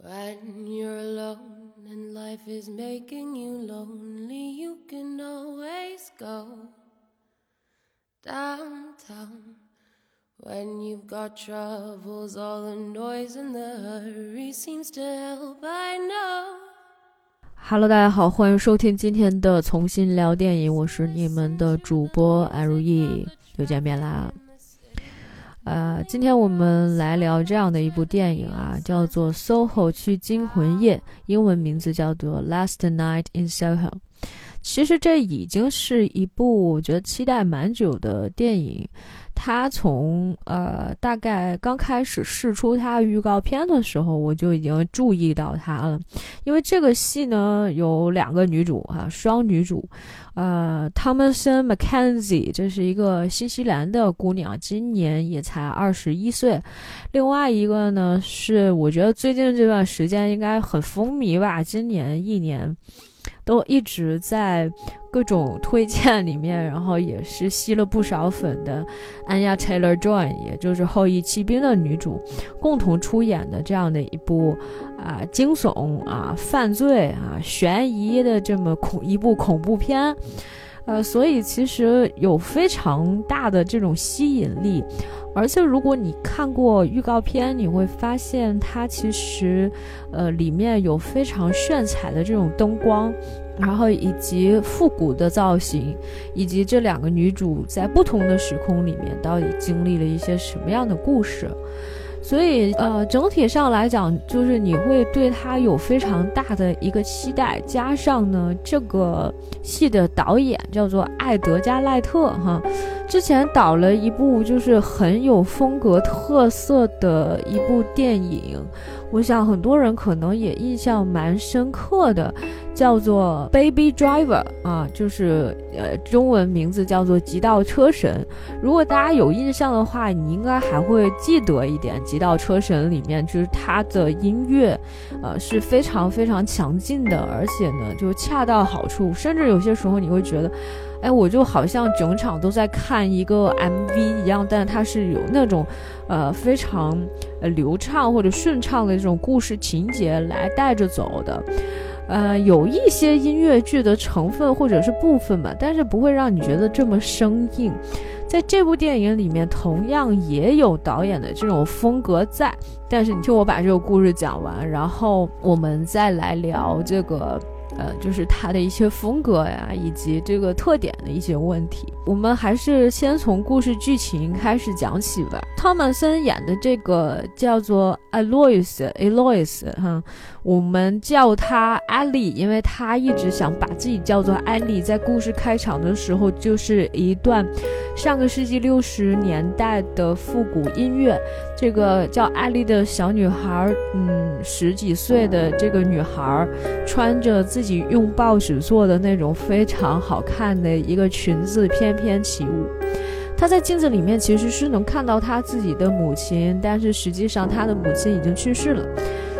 When you're alone and life is making you lonely, you can always go downtown. When you've got troubles, all the noise and the hurry seems to help. I know. Hello，大家好，欢迎收听今天的重新聊电影，我是你们的主播安如意，又见面啦。呃，今天我们来聊这样的一部电影啊，叫做《SOHO 区惊魂夜》，英文名字叫做《Last Night in Soho》。其实这已经是一部我觉得期待蛮久的电影。它从呃大概刚开始试出它预告片的时候，我就已经注意到它了。因为这个戏呢有两个女主哈，双女主，呃，Thomasin McKenzie，这是一个新西兰的姑娘，今年也才二十一岁。另外一个呢是我觉得最近这段时间应该很风靡吧，今年一年。都一直在各种推荐里面，然后也是吸了不少粉的 Anya Taylor Joy，也就是《后羿骑兵》的女主，共同出演的这样的一部啊惊悚啊犯罪啊悬疑的这么恐一部恐怖片，呃，所以其实有非常大的这种吸引力。而且，如果你看过预告片，你会发现它其实，呃，里面有非常炫彩的这种灯光，然后以及复古的造型，以及这两个女主在不同的时空里面到底经历了一些什么样的故事。所以，呃，整体上来讲，就是你会对他有非常大的一个期待。加上呢，这个戏的导演叫做艾德加赖特，哈，之前导了一部就是很有风格特色的一部电影。我想很多人可能也印象蛮深刻的，叫做《Baby Driver》啊，就是呃中文名字叫做《极道车神》。如果大家有印象的话，你应该还会记得一点，《极道车神》里面就是它的音乐，呃是非常非常强劲的，而且呢就恰到好处，甚至有些时候你会觉得。哎，我就好像整场都在看一个 MV 一样，但它是有那种，呃，非常呃流畅或者顺畅的这种故事情节来带着走的，呃，有一些音乐剧的成分或者是部分吧，但是不会让你觉得这么生硬。在这部电影里面，同样也有导演的这种风格在，但是你听我把这个故事讲完，然后我们再来聊这个。呃，就是他的一些风格呀，以及这个特点的一些问题。我们还是先从故事剧情开始讲起吧。汤马森演的这个叫做 Alois，Alois 哈，我们叫他艾丽，因为他一直想把自己叫做艾丽。在故事开场的时候，就是一段上个世纪六十年代的复古音乐。这个叫艾丽的小女孩，嗯，十几岁的这个女孩，穿着自己用报纸做的那种非常好看的一个裙子，翩翩起舞。她在镜子里面其实是能看到她自己的母亲，但是实际上她的母亲已经去世了。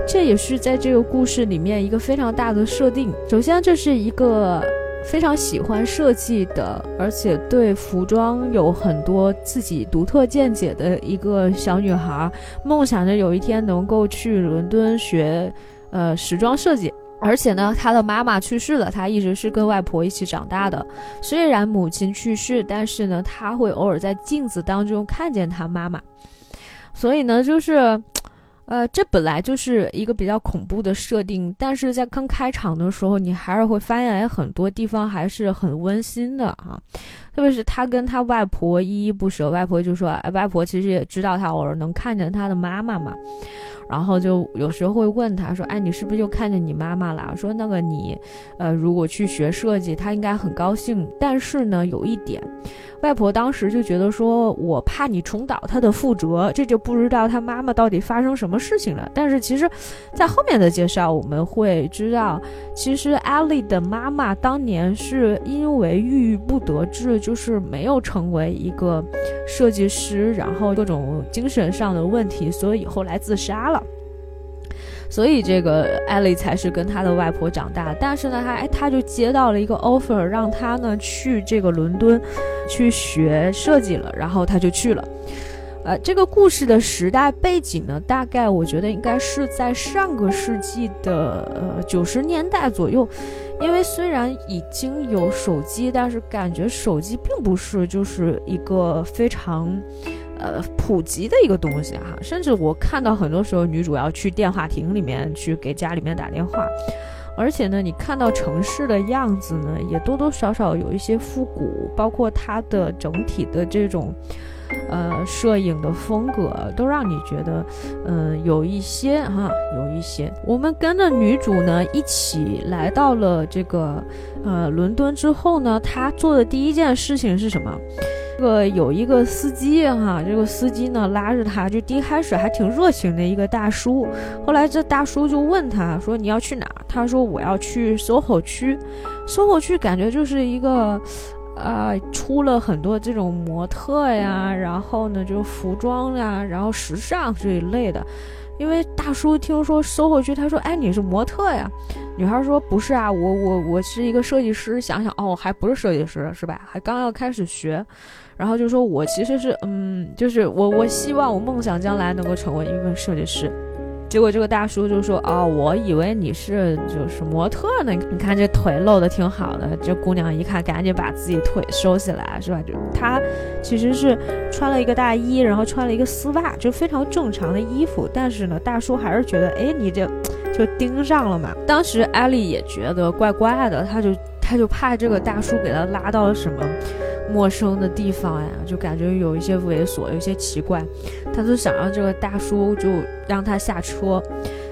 这也是在这个故事里面一个非常大的设定。首先，这是一个非常喜欢设计的，而且对服装有很多自己独特见解的一个小女孩，梦想着有一天能够去伦敦学，呃，时装设计。而且呢，她的妈妈去世了，她一直是跟外婆一起长大的。虽然母亲去世，但是呢，她会偶尔在镜子当中看见她妈妈。所以呢，就是，呃，这本来就是一个比较恐怖的设定，但是在刚开场的时候，你还是会发现，哎，很多地方还是很温馨的啊。特别是他跟他外婆依依不舍，外婆就说，哎，外婆其实也知道他偶尔能看见他的妈妈嘛。然后就有时候会问他说：“哎，你是不是又看见你妈妈了？”说那个你，呃，如果去学设计，他应该很高兴。但是呢，有一点。外婆当时就觉得说，我怕你重蹈他的覆辙，这就不知道他妈妈到底发生什么事情了。但是其实，在后面的介绍我们会知道，其实艾丽的妈妈当年是因为郁郁不得志，就是没有成为一个设计师，然后各种精神上的问题，所以后来自杀了。所以这个艾丽才是跟她的外婆长大，但是呢，她哎，她就接到了一个 offer，让她呢去这个伦敦去学设计了，然后她就去了。呃，这个故事的时代背景呢，大概我觉得应该是在上个世纪的呃九十年代左右。因为虽然已经有手机，但是感觉手机并不是就是一个非常，呃，普及的一个东西哈。甚至我看到很多时候女主要去电话亭里面去给家里面打电话，而且呢，你看到城市的样子呢，也多多少少有一些复古，包括它的整体的这种。呃，摄影的风格都让你觉得，嗯，有一些哈，有一些。我们跟着女主呢一起来到了这个呃伦敦之后呢，她做的第一件事情是什么？这个有一个司机哈，这个司机呢拉着她，就第一开始还挺热情的一个大叔。后来这大叔就问他说：“你要去哪儿？”他说：“我要去 SOHO 区。”SOHO 区感觉就是一个。啊，出了很多这种模特呀，然后呢，就服装呀，然后时尚这一类的。因为大叔听说收回去，他说：“哎，你是模特呀？”女孩说：“不是啊，我我我是一个设计师。”想想哦，还不是设计师是吧？还刚要开始学，然后就说：“我其实是嗯，就是我我希望我梦想将来能够成为一个设计师。”结果这个大叔就说：“哦，我以为你是就是模特呢。你看这腿露的挺好的。”这姑娘一看，赶紧把自己腿收起来，是吧？就她其实是穿了一个大衣，然后穿了一个丝袜，就非常正常的衣服。但是呢，大叔还是觉得，哎，你这就盯上了嘛。当时艾丽也觉得怪怪的，他就他就怕这个大叔给他拉到了什么。陌生的地方呀，就感觉有一些猥琐，有些奇怪。他就想让这个大叔就让他下车，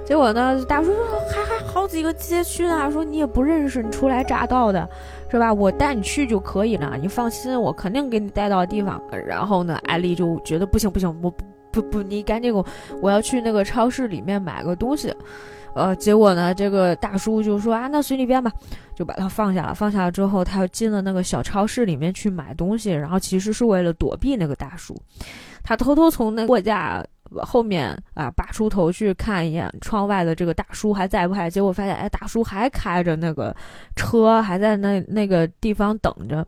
结果呢，大叔说还还好几个街区呢，说你也不认识，你初来乍到的，是吧？我带你去就可以了，你放心，我肯定给你带到地方。然后呢，艾丽就觉得不行不行，我不不不，你赶紧给我，我要去那个超市里面买个东西。呃，结果呢，这个大叔就说啊，那随你便吧，就把他放下了。放下了之后，他又进了那个小超市里面去买东西，然后其实是为了躲避那个大叔。他偷偷从那货架后面啊拔出头去看一眼窗外的这个大叔还在不在，结果发现，哎，大叔还开着那个车，还在那那个地方等着。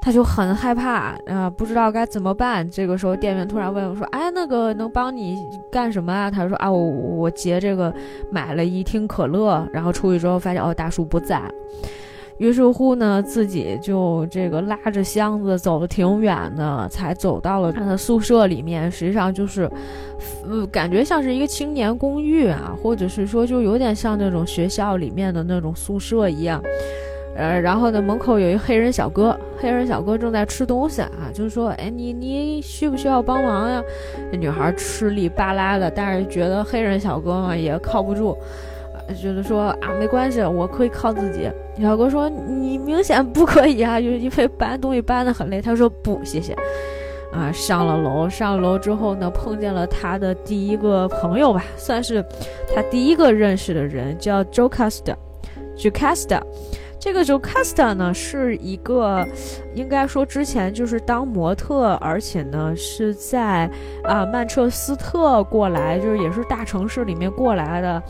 他就很害怕啊，不知道该怎么办。这个时候，店员突然问我说：“哎，那个能帮你干什么啊？”他说：“啊，我我结这个买了一听可乐，然后出去之后发现哦，大叔不在。于是乎呢，自己就这个拉着箱子走了挺远的，才走到了他的宿舍里面。实际上就是，呃，感觉像是一个青年公寓啊，或者是说就有点像那种学校里面的那种宿舍一样。呃，然后呢，门口有一黑人小哥，黑人小哥正在吃东西啊，就是说，哎，你你需不需要帮忙呀？那女孩吃力巴拉的，但是觉得黑人小哥嘛也靠不住，觉得说啊，没关系，我可以靠自己。小哥说，你明显不可以啊，就是因为搬东西搬得很累。他说不，谢谢。啊，上了楼，上了楼之后呢，碰见了他的第一个朋友吧，算是他第一个认识的人，叫 Joe Casta，Joe Casta。这个 Jocasta 呢，是一个，应该说之前就是当模特，而且呢是在啊曼彻斯特过来，就是也是大城市里面过来的，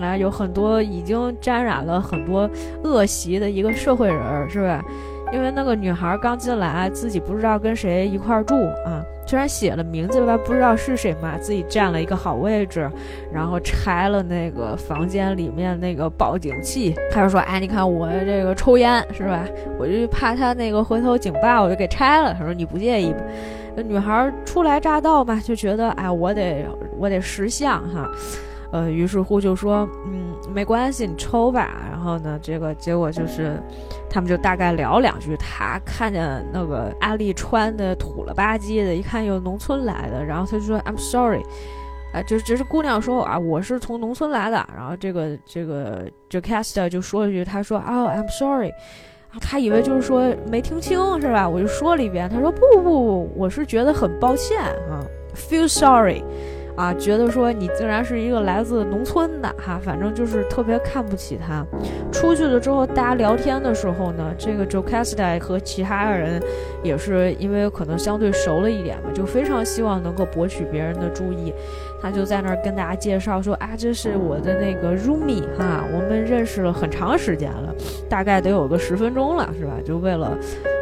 啊有很多已经沾染了很多恶习的一个社会人，是吧？因为那个女孩刚进来，自己不知道跟谁一块儿住啊。虽然写了名字吧，不知道是谁嘛，自己占了一个好位置，然后拆了那个房间里面那个报警器。他就说：“哎，你看我这个抽烟是吧？我就怕他那个回头警报，我就给拆了。”他说：“你不介意吧？”那女孩初来乍到嘛，就觉得哎，我得我得识相哈。呃，于是乎就说，嗯，没关系，你抽吧。然后呢，这个结果就是，他们就大概聊两句。他看见那个阿丽穿的土了吧唧的，一看有农村来的，然后他就说，I'm sorry，啊，就只是姑娘说啊，我是从农村来的。然后这个这个这 Caster 就说了一句，他说，哦，I'm sorry，他以为就是说没听清是吧？我就说了一遍，他说不不不，我是觉得很抱歉啊，feel sorry。啊，觉得说你竟然是一个来自农村的哈，反正就是特别看不起他。出去了之后，大家聊天的时候呢，这个 Joe Casta 和其他人也是因为可能相对熟了一点嘛，就非常希望能够博取别人的注意。他就在那儿跟大家介绍说啊，这是我的那个 roomie 哈，我们认识了很长时间了，大概得有个十分钟了，是吧？就为了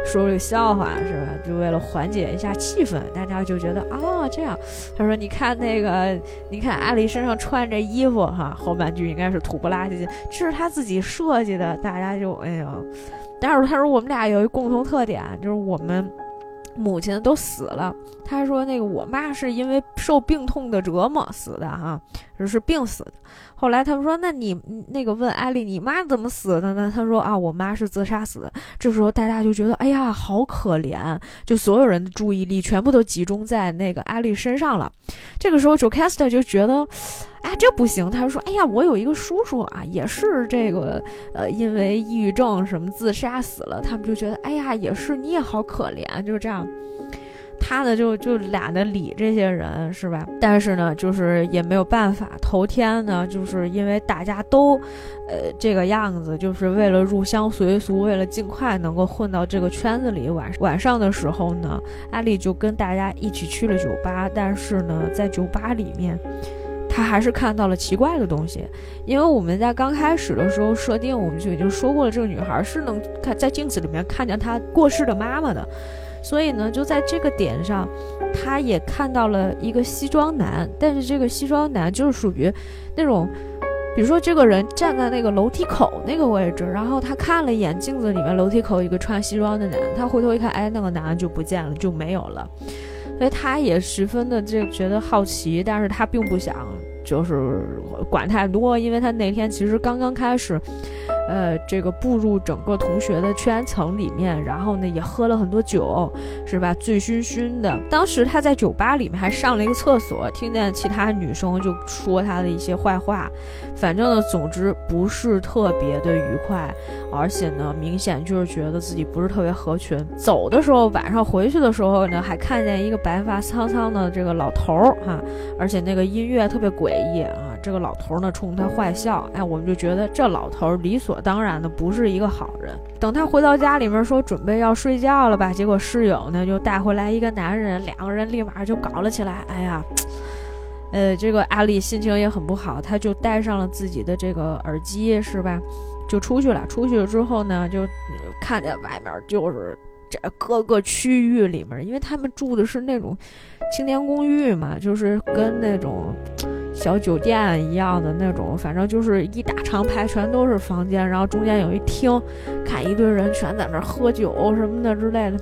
说这个笑话，是吧？就为了缓解一下气氛，大家就觉得啊，这样。他说，你看那个，你看阿里身上穿这衣服哈，后半句应该是土不拉几，这是他自己设计的，大家就哎呦。但是他说我们俩有一共同特点，就是我们。母亲都死了，他说那个我妈是因为受病痛的折磨死的哈，是病死的。后来他们说，那你那个问艾丽，你妈怎么死的呢？他说啊，我妈是自杀死的。这时候大家就觉得，哎呀，好可怜，就所有人的注意力全部都集中在那个艾丽身上了。这个时候，Jocasta 就觉得。啊，这不行！他说：“哎呀，我有一个叔叔啊，也是这个，呃，因为抑郁症什么自杀死了。他们就觉得，哎呀，也是你也好可怜，就是这样。他呢，就就懒得理这些人，是吧？但是呢，就是也没有办法。头天呢，就是因为大家都，呃，这个样子，就是为了入乡随俗，为了尽快能够混到这个圈子里。晚晚上的时候呢，阿丽就跟大家一起去了酒吧，但是呢，在酒吧里面。”他还是看到了奇怪的东西，因为我们在刚开始的时候设定，我们就已经说过了，这个女孩是能看在镜子里面看见她过世的妈妈的，所以呢，就在这个点上，她也看到了一个西装男，但是这个西装男就是属于那种，比如说这个人站在那个楼梯口那个位置，然后他看了一眼镜子里面楼梯口一个穿西装的男，他回头一看，哎，那个男的就不见了，就没有了。所以他也十分的这觉得好奇，但是他并不想就是管太多，因为他那天其实刚刚开始。呃，这个步入整个同学的圈层里面，然后呢也喝了很多酒，是吧？醉醺醺的。当时他在酒吧里面还上了一个厕所，听见其他女生就说他的一些坏话。反正呢，总之不是特别的愉快，而且呢，明显就是觉得自己不是特别合群。走的时候，晚上回去的时候呢，还看见一个白发苍苍的这个老头儿哈，而且那个音乐特别诡异啊。这个老头儿呢冲他坏笑，哎，我们就觉得这老头儿理所当然的不是一个好人。等他回到家里面说准备要睡觉了吧，结果室友呢就带回来一个男人，两个人立马就搞了起来。哎呀，呃，这个阿丽心情也很不好，他就戴上了自己的这个耳机，是吧？就出去了。出去了之后呢，就看见外面就是这各个区域里面，因为他们住的是那种青年公寓嘛，就是跟那种。小酒店一样的那种，反正就是一大长排，全都是房间，然后中间有一厅，看一堆人全在那喝酒什么的之类的。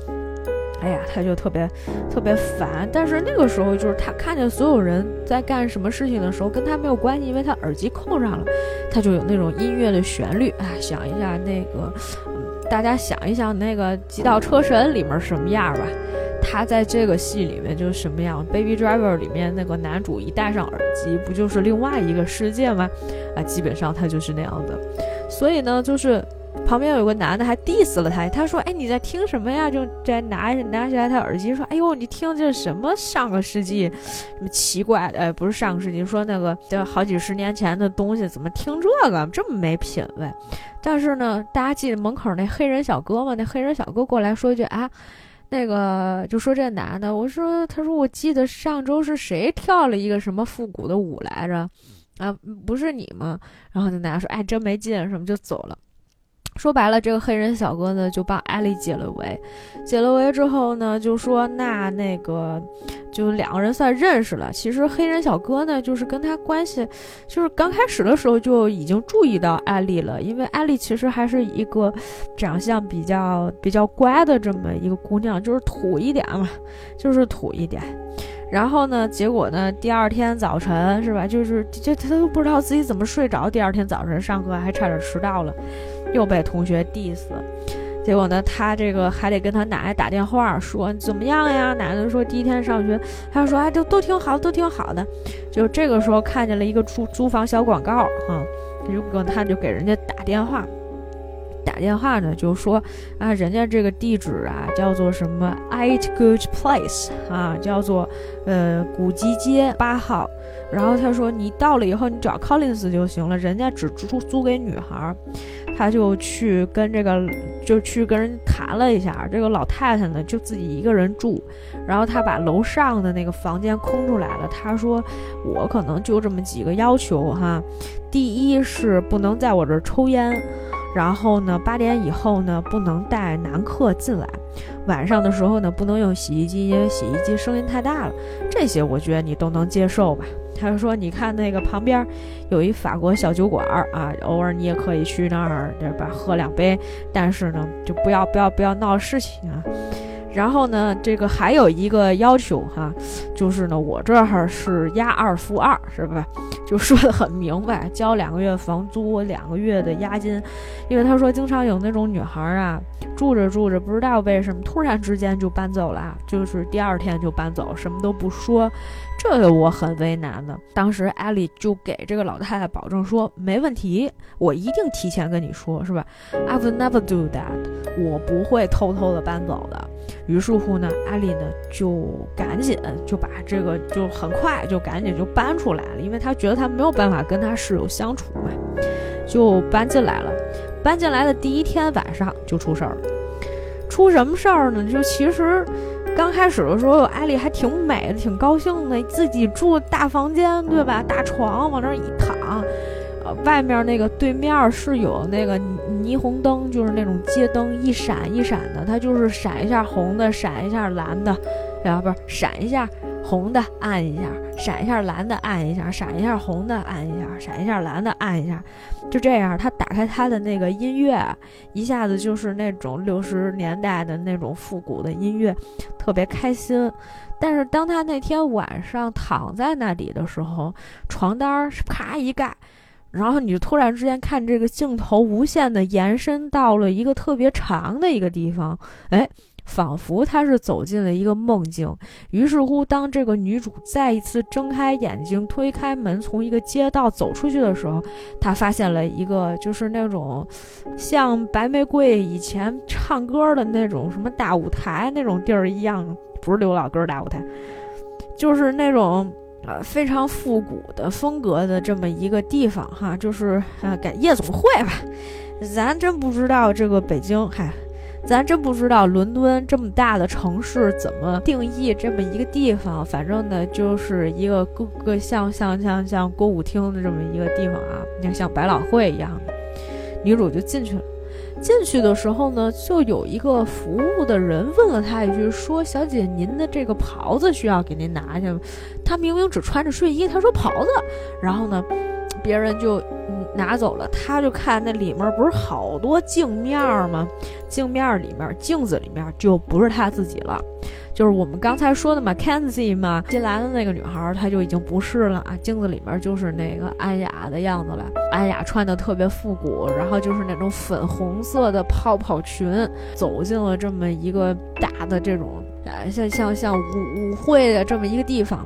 哎呀，他就特别特别烦。但是那个时候，就是他看见所有人在干什么事情的时候，跟他没有关系，因为他耳机扣上了，他就有那种音乐的旋律。哎，想一下那个，大家想一想那个《极道车神》里面什么样吧。他在这个戏里面就是什么样？Baby Driver 里面那个男主一戴上耳机，不就是另外一个世界吗？啊，基本上他就是那样的。所以呢，就是旁边有个男的还 diss 了他，他说：“哎，你在听什么呀？”就在拿拿起来他耳机说：“哎呦，你听这什么上个世纪什么奇怪的？哎，不是上个世纪，说那个就好几十年前的东西，怎么听这个这么没品位？”但是呢，大家记得门口那黑人小哥吗？那黑人小哥过来说一句：“啊。”那个就说这男的，我说，他说我记得上周是谁跳了一个什么复古的舞来着，啊，不是你吗？然后那男的说，哎，真没劲，什么就走了。说白了，这个黑人小哥呢就帮艾丽解了围，解了围之后呢，就说那那个就两个人算认识了。其实黑人小哥呢，就是跟他关系，就是刚开始的时候就已经注意到艾丽了，因为艾丽其实还是一个长相比较比较乖的这么一个姑娘，就是土一点嘛，就是土一点。然后呢，结果呢，第二天早晨是吧，就是这他都不知道自己怎么睡着，第二天早晨上课还差点迟到了。又被同学 diss，结果呢，他这个还得跟他奶奶打电话说怎么样呀？奶奶说第一天上学，他说哎，都都挺好，都挺好的。就这个时候看见了一个租租房小广告，哈，如果他就给人家打电话，打电话呢，就说啊，人家这个地址啊叫做什么 Eight Good Place 啊，叫做呃古吉街八号。然后他说你到了以后，你找 Collins 就行了，人家只租租给女孩。他就去跟这个，就去跟人谈了一下。这个老太太呢，就自己一个人住。然后他把楼上的那个房间空出来了。他说：“我可能就这么几个要求哈。第一是不能在我这儿抽烟，然后呢，八点以后呢不能带男客进来。晚上的时候呢不能用洗衣机，因为洗衣机声音太大了。这些我觉得你都能接受吧。”他就说：“你看那个旁边有一法国小酒馆儿啊，偶尔你也可以去那儿，对吧？喝两杯，但是呢，就不要不要不要闹事情啊。”然后呢，这个还有一个要求哈，就是呢，我这儿是押二付二，是吧？就说的很明白，交两个月房租，两个月的押金。因为他说，经常有那种女孩啊，住着住着，不知道为什么突然之间就搬走了，就是第二天就搬走，什么都不说。这个我很为难的。当时艾丽就给这个老太太保证说，没问题，我一定提前跟你说，是吧？I will never do that，我不会偷偷的搬走的。于是乎呢，艾丽呢就赶紧就把这个就很快就赶紧就搬出来了，因为她觉得她没有办法跟她室友相处嘛，就搬进来了。搬进来的第一天晚上就出事儿了，出什么事儿呢？就其实。刚开始的时候，艾丽还挺美的，挺高兴的，自己住大房间，对吧？大床往那儿一躺，呃，外面那个对面是有那个霓虹灯，就是那种街灯，一闪一闪的，它就是闪一下红的，闪一下蓝的，然后不是闪一下。红的按一下，闪一下；蓝的按一下，闪一下；红的按一下，闪一下；蓝的按一下。就这样，他打开他的那个音乐，一下子就是那种六十年代的那种复古的音乐，特别开心。但是当他那天晚上躺在那里的时候，床单啪一盖，然后你就突然之间看这个镜头无限的延伸到了一个特别长的一个地方，哎。仿佛她是走进了一个梦境。于是乎，当这个女主再一次睁开眼睛，推开门，从一个街道走出去的时候，她发现了一个就是那种像白玫瑰以前唱歌的那种什么大舞台那种地儿一样，不是刘老根大舞台，就是那种呃非常复古的风格的这么一个地方哈，就是呃改夜总会吧。咱真不知道这个北京，嗨。咱真不知道伦敦这么大的城市怎么定义这么一个地方，反正呢就是一个各个像像像像歌舞厅的这么一个地方啊，你像百老汇一样的。女主就进去了，进去的时候呢，就有一个服务的人问了她一句，说：“小姐，您的这个袍子需要给您拿去吗？”她明明只穿着睡衣，她说袍子，然后呢，别人就。拿走了，他就看那里面不是好多镜面吗？镜面里面，镜子里面就不是他自己了，就是我们刚才说的嘛，Kenzie 嘛，进来的那个女孩，她就已经不是了啊。镜子里面就是那个安雅的样子了，安雅穿的特别复古，然后就是那种粉红色的泡泡裙，走进了这么一个大的这种，啊，像像像舞舞会的这么一个地方。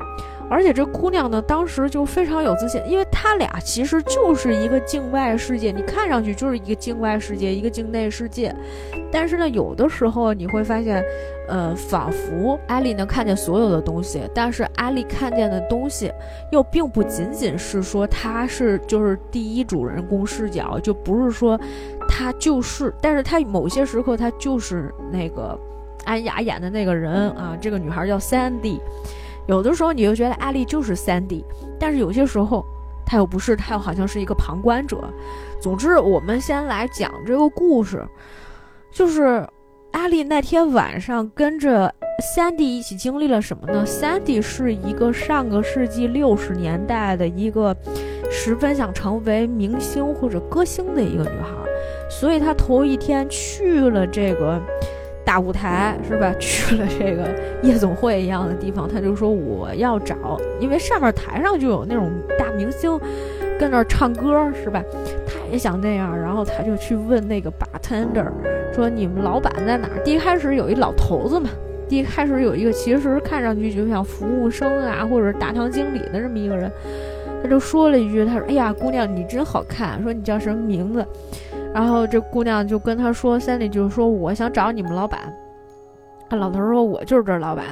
而且这姑娘呢，当时就非常有自信，因为她俩其实就是一个境外世界，你看上去就是一个境外世界，一个境内世界。但是呢，有的时候你会发现，呃，仿佛艾丽能看见所有的东西，但是艾丽看见的东西又并不仅仅是说她是就是第一主人公视角，就不是说她就是，但是她某些时刻她就是那个安雅演的那个人啊，这个女孩叫 Sandy。有的时候你就觉得艾丽就是三 D，但是有些时候她又不是，她又好像是一个旁观者。总之，我们先来讲这个故事，就是艾丽那天晚上跟着 Sandy 一起经历了什么呢？Sandy 是一个上个世纪六十年代的一个十分想成为明星或者歌星的一个女孩，所以她头一天去了这个。大舞台是吧？去了这个夜总会一样的地方，他就说我要找，因为上面台上就有那种大明星跟那儿唱歌是吧？他也想那样，然后他就去问那个 bartender 说：“你们老板在哪儿？”第一开始有一老头子嘛，第一开始有一个其实看上去就像服务生啊，或者大堂经理的这么一个人，他就说了一句：“他说，哎呀，姑娘你真好看，说你叫什么名字？”然后这姑娘就跟他说，Sandy 就说我想找你们老板。老头说：“我就是这老板。”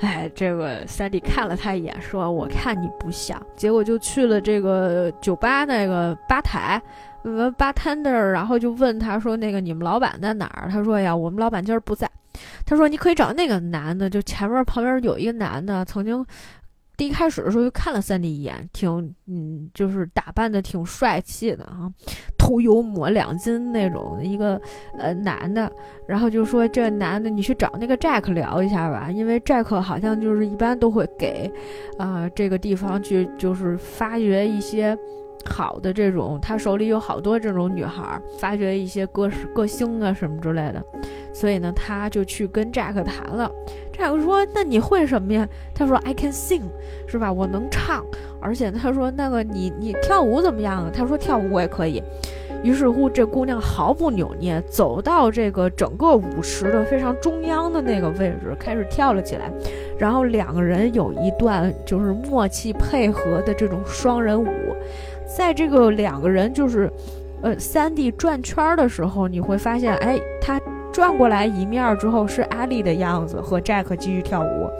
哎，这个 Sandy 看了他一眼，说：“我看你不像。”结果就去了这个酒吧那个吧台，问 bartender，然后就问他说：“那个你们老板在哪儿？”他说：“呀，我们老板今儿不在。”他说：“你可以找那个男的，就前面旁边有一个男的，曾经。”第一开始的时候就看了三弟一眼，挺嗯，就是打扮的挺帅气的啊，头油抹两斤那种一个呃男的，然后就说这男的你去找那个 Jack 聊一下吧，因为 Jack 好像就是一般都会给啊这个地方去就是发掘一些。好的，这种他手里有好多这种女孩，发掘一些歌歌星啊什么之类的，所以呢，他就去跟 Jack 谈了。Jack 说：“那你会什么呀？”他说：“I can sing，是吧？我能唱，而且他说那个你你跳舞怎么样啊？”他说：“跳舞我也可以。”于是乎，这姑娘毫不扭捏走到这个整个舞池的非常中央的那个位置，开始跳了起来。然后两个人有一段就是默契配合的这种双人舞。在这个两个人就是，呃，三 D 转圈的时候，你会发现，哎，他转过来一面之后是阿丽的样子，和 Jack 继续跳舞。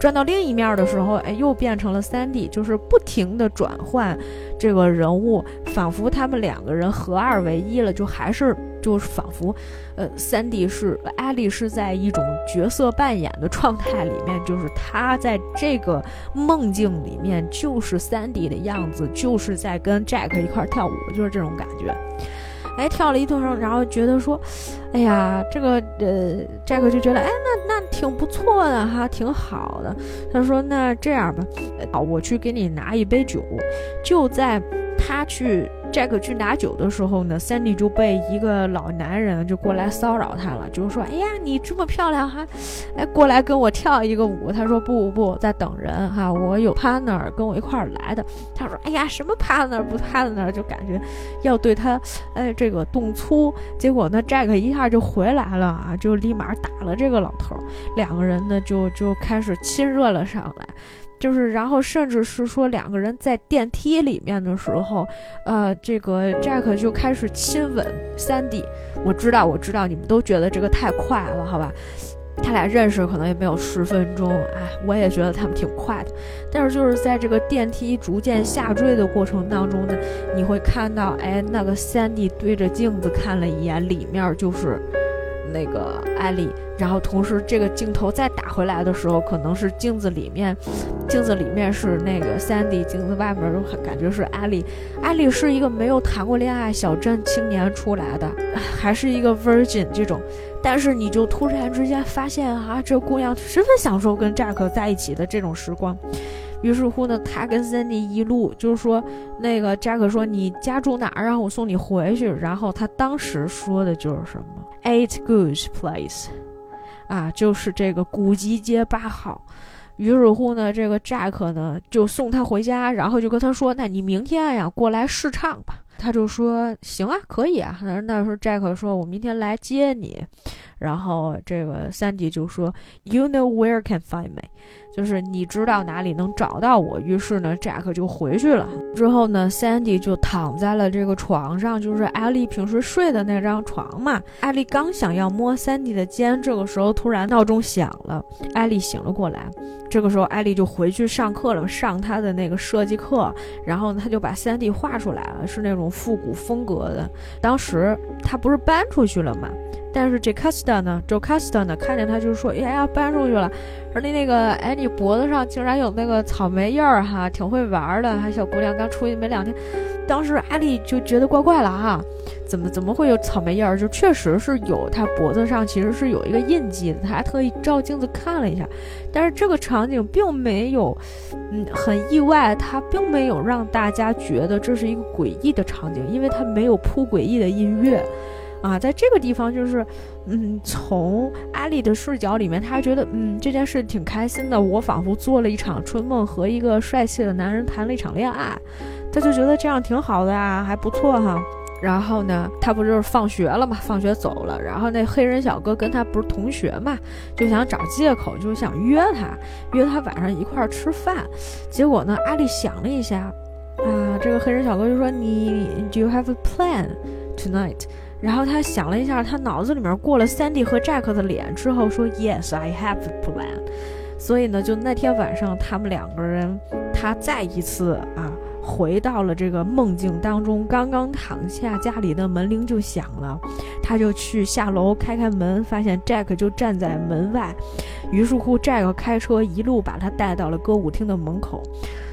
转到另一面的时候，哎，又变成了三 D，就是不停的转换这个人物，仿佛他们两个人合二为一了，就还是就是仿佛，呃，三 D 是艾丽是在一种角色扮演的状态里面，就是他在这个梦境里面就是三 D 的样子，就是在跟 Jack 一块跳舞，就是这种感觉。哎，跳了一段然后觉得说，哎呀，这个呃，Jack 就觉得，哎，那那挺不错的哈，挺好的。他说，那这样吧，好，我去给你拿一杯酒，就在他去。Jack 去拿酒的时候呢，Sandy 就被一个老男人就过来骚扰他了，就是说：“哎呀，你这么漂亮哈，哎，过来跟我跳一个舞。”他说：“不不不，在等人哈，我有 partner 跟我一块儿来的。”他说：“哎呀，什么 partner 不 partner，就感觉要对他哎这个动粗。”结果呢，Jack 一下就回来了啊，就立马打了这个老头，两个人呢就就开始亲热了上来。就是，然后甚至是说两个人在电梯里面的时候，呃，这个 Jack 就开始亲吻 Sandy。我知道，我知道你们都觉得这个太快了，好吧？他俩认识可能也没有十分钟，哎，我也觉得他们挺快的。但是就是在这个电梯逐渐下坠的过程当中呢，你会看到，哎，那个 Sandy 对着镜子看了一眼，里面就是。那个艾丽，然后同时这个镜头再打回来的时候，可能是镜子里面，镜子里面是那个 Sandy，镜子外面感觉是艾丽。艾丽是一个没有谈过恋爱小镇青年出来的，还是一个 Virgin 这种，但是你就突然之间发现啊，这姑娘十分享受跟 Jack 在一起的这种时光。于是乎呢，他跟 Sandy 一路就是说，那个 Jack 说你家住哪儿，让我送你回去。然后他当时说的就是什么 Eight Goose Place，啊，就是这个古吉街八号。于是乎呢，这个 Jack 呢就送他回家，然后就跟他说，那你明天呀过来试唱吧。他就说行啊，可以啊。那时候 Jack 说，我明天来接你。然后这个 Sandy 就说，You know where can find me。就是你知道哪里能找到我，于是呢，Jack 就回去了。之后呢，Sandy 就躺在了这个床上，就是艾丽平时睡的那张床嘛。艾丽刚想要摸 Sandy 的肩，这个时候突然闹钟响了，艾丽醒了过来。这个时候，艾丽就回去上课了，上她的那个设计课。然后，她就把 Sandy 画出来了，是那种复古风格的。当时她不是搬出去了吗？但是 Jacasta 呢，Jacasta 呢，看见他就说：“哎呀，搬出去了。”说那那个，哎，你脖子上竟然有那个草莓印儿哈，挺会玩的。还小姑娘刚出去没两天，当时艾丽就觉得怪怪了哈，怎么怎么会有草莓印儿？就确实是有，她脖子上其实是有一个印记的。她还特意照镜子看了一下，但是这个场景并没有，嗯，很意外，它并没有让大家觉得这是一个诡异的场景，因为它没有铺诡异的音乐。啊，在这个地方就是，嗯，从阿丽的视角里面，他觉得，嗯，这件事挺开心的。我仿佛做了一场春梦，和一个帅气的男人谈了一场恋爱，他就觉得这样挺好的呀，还不错哈。然后呢，他不就是放学了嘛，放学走了，然后那黑人小哥跟他不是同学嘛，就想找借口，就想约他，约他晚上一块儿吃饭。结果呢，阿丽想了一下，啊，这个黑人小哥就说：“你，Do you have a plan tonight？” 然后他想了一下，他脑子里面过了 Sandy 和 Jack 的脸之后，说 Yes, I have a plan。所以呢，就那天晚上，他们两个人，他再一次啊，回到了这个梦境当中。刚刚躺下，家里的门铃就响了，他就去下楼开开门，发现 Jack 就站在门外。于是乎，Jack 开车一路把他带到了歌舞厅的门口。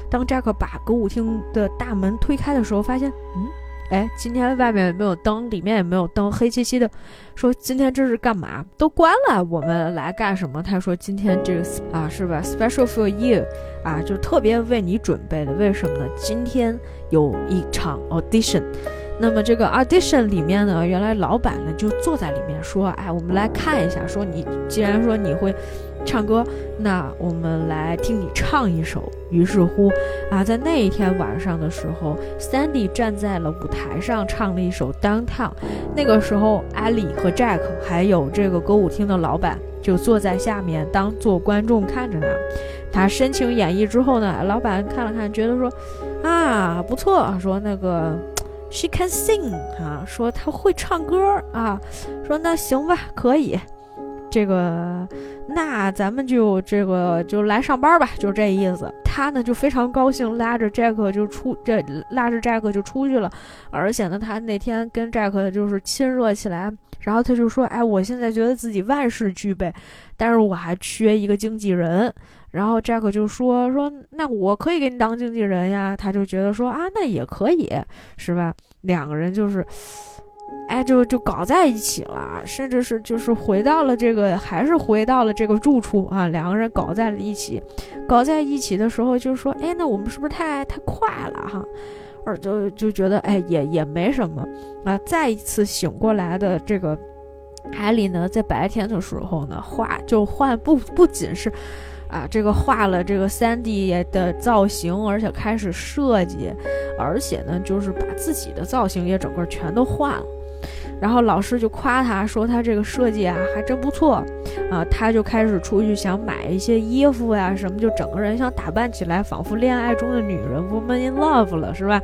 当 Jack 把歌舞厅的大门推开的时候，发现，嗯。哎，今天外面没有灯，里面也没有灯，黑漆漆的。说今天这是干嘛？都关了，我们来干什么？他说今天这个啊，是吧？Special for you，啊，就特别为你准备的。为什么呢？今天有一场 audition。那么这个 audition 里面呢，原来老板呢就坐在里面说，哎，我们来看一下。说你既然说你会。唱歌，那我们来听你唱一首。于是乎，啊，在那一天晚上的时候，Sandy 站在了舞台上唱了一首《Downtown》。那个时候，艾莉和 Jack 还有这个歌舞厅的老板就坐在下面当做观众看着他。他深情演绎之后呢，老板看了看，觉得说，啊，不错，说那个 She can sing 啊，说他会唱歌啊，说那行吧，可以。这个，那咱们就这个就来上班吧，就这意思。他呢就非常高兴，拉着 Jack 就出这，拉着 Jack 就出去了。而且呢，他那天跟 Jack 就是亲热起来，然后他就说：“哎，我现在觉得自己万事俱备，但是我还缺一个经纪人。”然后 Jack 就说：“说那我可以给你当经纪人呀。”他就觉得说：“啊，那也可以，是吧？”两个人就是。哎，就就搞在一起了，甚至是就是回到了这个，还是回到了这个住处啊。两个人搞在了一起，搞在一起的时候，就说，哎，那我们是不是太太快了哈？而就就觉得，哎，也也没什么啊。再一次醒过来的这个艾莉呢，在白天的时候呢，画就换不不仅是啊，这个画了这个三 D 的造型，而且开始设计，而且呢，就是把自己的造型也整个全都换了。然后老师就夸他说他这个设计啊还真不错，啊，他就开始出去想买一些衣服呀什么，就整个人想打扮起来，仿佛恋爱中的女人，woman in love 了，是吧？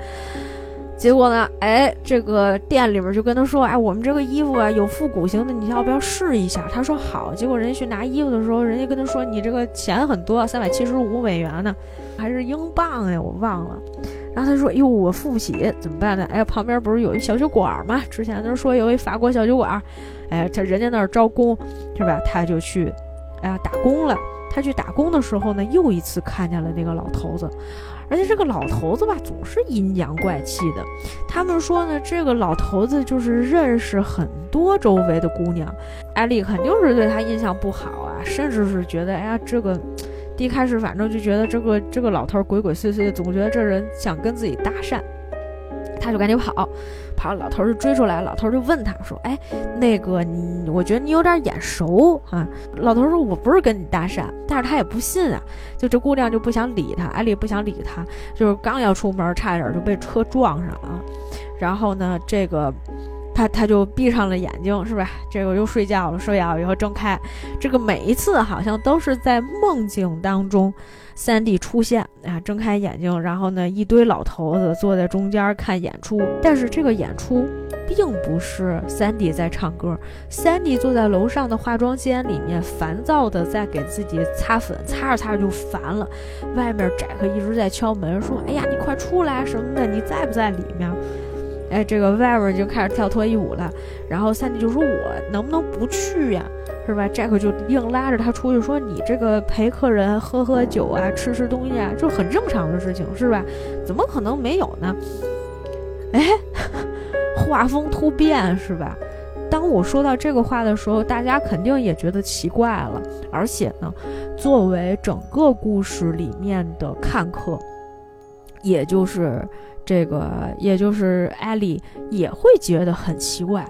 结果呢，哎，这个店里面就跟他说，哎，我们这个衣服啊有复古型的，你要不要试一下？他说好。结果人家去拿衣服的时候，人家跟他说，你这个钱很多，三百七十五美元呢，还是英镑呀？我忘了。然后他说：“哟，我付不起，怎么办呢？哎，旁边不是有一小酒馆吗？之前他说有一法国小酒馆，哎，他人家那儿招工，是吧？他就去，哎呀，打工了。他去打工的时候呢，又一次看见了那个老头子，而且这个老头子吧，总是阴阳怪气的。他们说呢，这个老头子就是认识很多周围的姑娘，艾丽肯定是对他印象不好啊，甚至是觉得，哎呀，这个。”一开始反正就觉得这个这个老头鬼鬼祟祟的，总觉得这人想跟自己搭讪，他就赶紧跑，跑，老头就追出来，老头就问他说：“哎，那个你，我觉得你有点眼熟啊。”老头说：“我不是跟你搭讪。”但是他也不信啊，就这姑娘就不想理他，艾丽不想理他，就是刚要出门，差点就被车撞上了。然后呢，这个。他他就闭上了眼睛，是吧？这个又睡觉了，睡觉以后睁开，这个每一次好像都是在梦境当中，三 D 出现啊，睁开眼睛，然后呢，一堆老头子坐在中间看演出，但是这个演出并不是三 D 在唱歌，三 D 坐在楼上的化妆间里面，烦躁的在给自己擦粉，擦着擦着就烦了，外面窄克一直在敲门，说：“哎呀，你快出来什么的，你在不在里面？”哎，这个 Viver 就开始跳脱衣舞了，然后 Sandy 就说：“我能不能不去呀？是吧？”Jack 就硬拉着他出去说：“你这个陪客人喝喝酒啊，吃吃东西啊，就很正常的事情，是吧？怎么可能没有呢？”哎，画风突变，是吧？当我说到这个话的时候，大家肯定也觉得奇怪了。而且呢，作为整个故事里面的看客，也就是。这个也就是艾莉也会觉得很奇怪。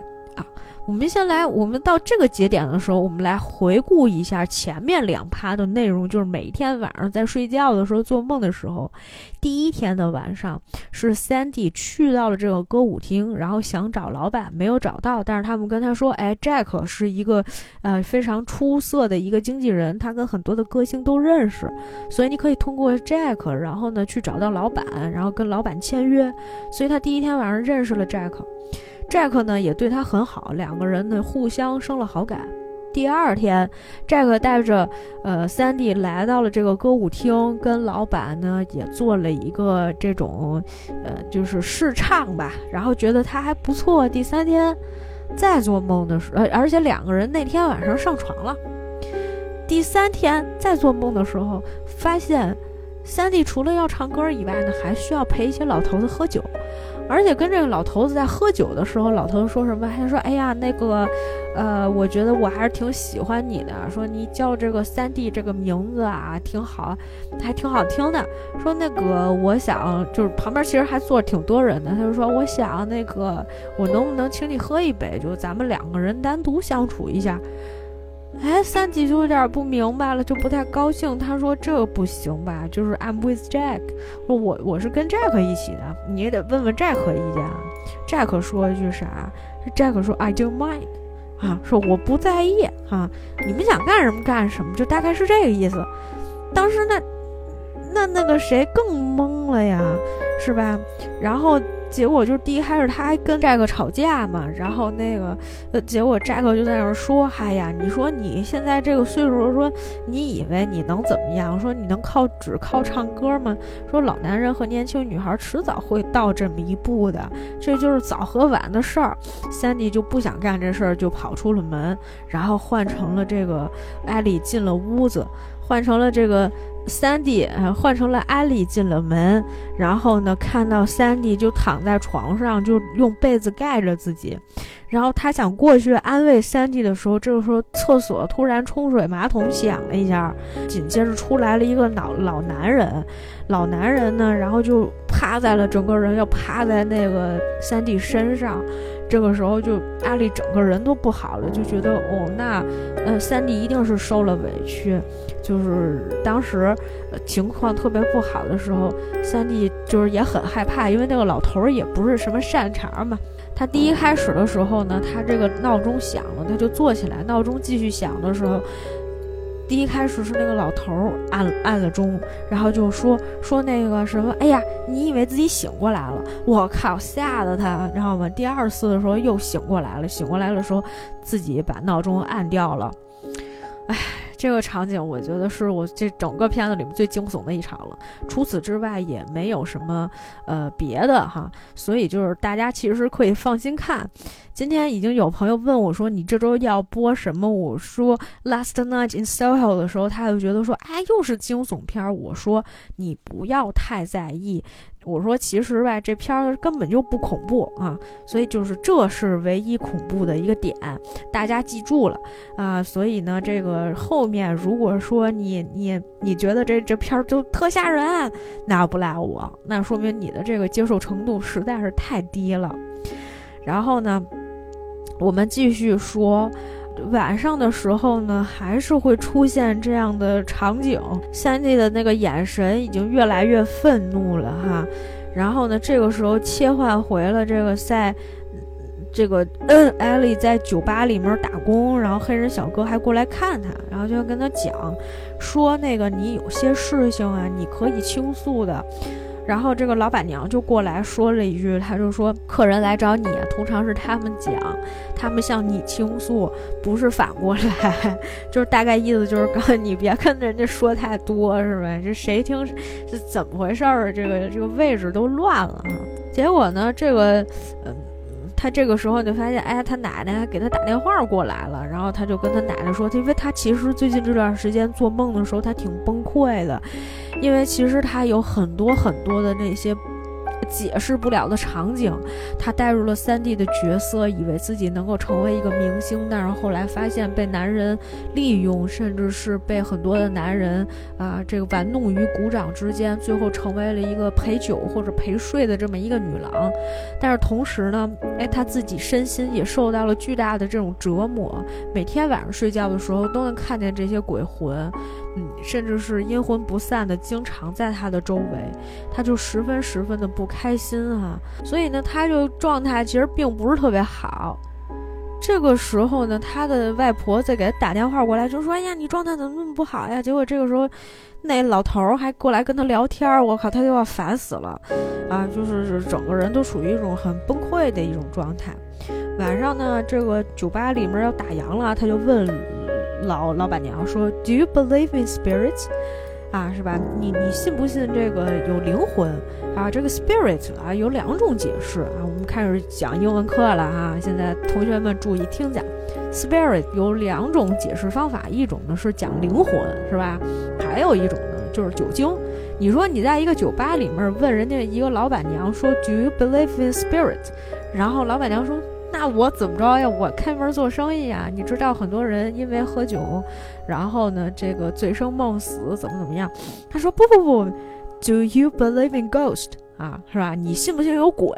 我们先来，我们到这个节点的时候，我们来回顾一下前面两趴的内容，就是每天晚上在睡觉的时候做梦的时候，第一天的晚上是 Sandy 去到了这个歌舞厅，然后想找老板没有找到，但是他们跟他说，哎，Jack 是一个呃非常出色的一个经纪人，他跟很多的歌星都认识，所以你可以通过 Jack，然后呢去找到老板，然后跟老板签约，所以他第一天晚上认识了 Jack。Jack 呢也对他很好，两个人呢互相生了好感。第二天，Jack 带着呃 Sandy 来到了这个歌舞厅，跟老板呢也做了一个这种呃就是试唱吧，然后觉得他还不错。第三天再做梦的时候，呃而且两个人那天晚上上床了。第三天再做梦的时候，发现 Sandy 除了要唱歌以外呢，还需要陪一些老头子喝酒。而且跟这个老头子在喝酒的时候，老头子说什么？他说：“哎呀，那个，呃，我觉得我还是挺喜欢你的。说你叫这个三弟这个名字啊，挺好，还挺好听的。说那个，我想就是旁边其实还坐挺多人的。他就说，我想那个，我能不能请你喝一杯？就咱们两个人单独相处一下。”哎，三弟就有点不明白了，就不太高兴。他说：“这不行吧？就是 I'm with Jack，说我我是跟 Jack 一起的，你也得问问 Jack 意见。”Jack 说一句啥？Jack 说：“I don't mind。”啊，说我不在意啊，你们想干什么干什么，就大概是这个意思。当时那那那个谁更懵了呀，是吧？然后。结果就是第一开始他还跟 Jack 吵架嘛，然后那个，呃，结果 Jack 就在那儿说：“嗨呀，你说你现在这个岁数，说你以为你能怎么样？说你能靠只靠唱歌吗？说老男人和年轻女孩迟早会到这么一步的，这就是早和晚的事儿。” Sandy 就不想干这事儿，就跑出了门，然后换成了这个艾莉进了屋子，换成了这个。三弟啊，换成了艾莉进了门，然后呢，看到三弟就躺在床上，就用被子盖着自己，然后他想过去安慰三弟的时候，这个时候厕所突然冲水马桶响了一下，紧接着出来了一个老老男人，老男人呢，然后就趴在了整个人要趴在那个三弟身上。这个时候，就阿丽整个人都不好了，就觉得哦，那，呃，三弟一定是受了委屈，就是当时情况特别不好的时候，三弟就是也很害怕，因为那个老头儿也不是什么善茬嘛。他第一开始的时候呢，他这个闹钟响了，他就坐起来，闹钟继续响的时候。第一开始是那个老头按按了钟，然后就说说那个什么，哎呀，你以为自己醒过来了？我靠，吓得他，知道吗？第二次的时候又醒过来了，醒过来的时候自己把闹钟按掉了，这个场景，我觉得是我这整个片子里面最惊悚的一场了。除此之外，也没有什么呃别的哈，所以就是大家其实可以放心看。今天已经有朋友问我说：“你这周要播什么？”我说《Last Night in Soho》的时候，他就觉得说：“哎，又是惊悚片。”我说：“你不要太在意。”我说，其实吧，这片儿根本就不恐怖啊，所以就是这是唯一恐怖的一个点，大家记住了啊。所以呢，这个后面如果说你你你觉得这这片儿就特吓人，那不赖我，那说明你的这个接受程度实在是太低了。然后呢，我们继续说。晚上的时候呢，还是会出现这样的场景。三弟的那个眼神已经越来越愤怒了哈。然后呢，这个时候切换回了这个在，这个，艾丽在酒吧里面打工，然后黑人小哥还过来看他，然后就跟他讲，说那个你有些事情啊，你可以倾诉的。然后这个老板娘就过来说了一句，她就说：“客人来找你，通常是他们讲，他们向你倾诉，不是反过来，就是大概意思就是告诉你别跟人家说太多，是呗？这谁听是怎么回事儿？这个这个位置都乱了。结果呢，这个，嗯。”他这个时候就发现，哎，他奶奶给他打电话过来了，然后他就跟他奶奶说，因为他其实最近这段时间做梦的时候，他挺崩溃的，因为其实他有很多很多的那些。解释不了的场景，他带入了三 D 的角色，以为自己能够成为一个明星，但是后来发现被男人利用，甚至是被很多的男人啊这个玩弄于股掌之间，最后成为了一个陪酒或者陪睡的这么一个女郎。但是同时呢，哎，他自己身心也受到了巨大的这种折磨，每天晚上睡觉的时候都能看见这些鬼魂。嗯，甚至是阴魂不散的，经常在他的周围，他就十分十分的不开心哈。所以呢，他就状态其实并不是特别好。这个时候呢，他的外婆在给他打电话过来，就说：“哎呀，你状态怎么那么不好呀？”结果这个时候，那老头儿还过来跟他聊天，我靠，他就要烦死了，啊，就是整个人都属于一种很崩溃的一种状态。晚上呢，这个酒吧里面要打烊了，他就问老老板娘说：“Do you believe in spirits？” 啊，是吧？你你信不信这个有灵魂啊？这个 spirit 啊有两种解释啊。我们开始讲英文课了哈，现在同学们注意听讲，spirit 有两种解释方法，一种呢是讲灵魂，是吧？还有一种呢就是酒精。你说你在一个酒吧里面问人家一个老板娘说 Do you believe in spirit？然后老板娘说。那我怎么着呀？我开门做生意呀！你知道很多人因为喝酒，然后呢，这个醉生梦死，怎么怎么样？他说不不不，Do you believe in ghost？啊，是吧？你信不信有鬼？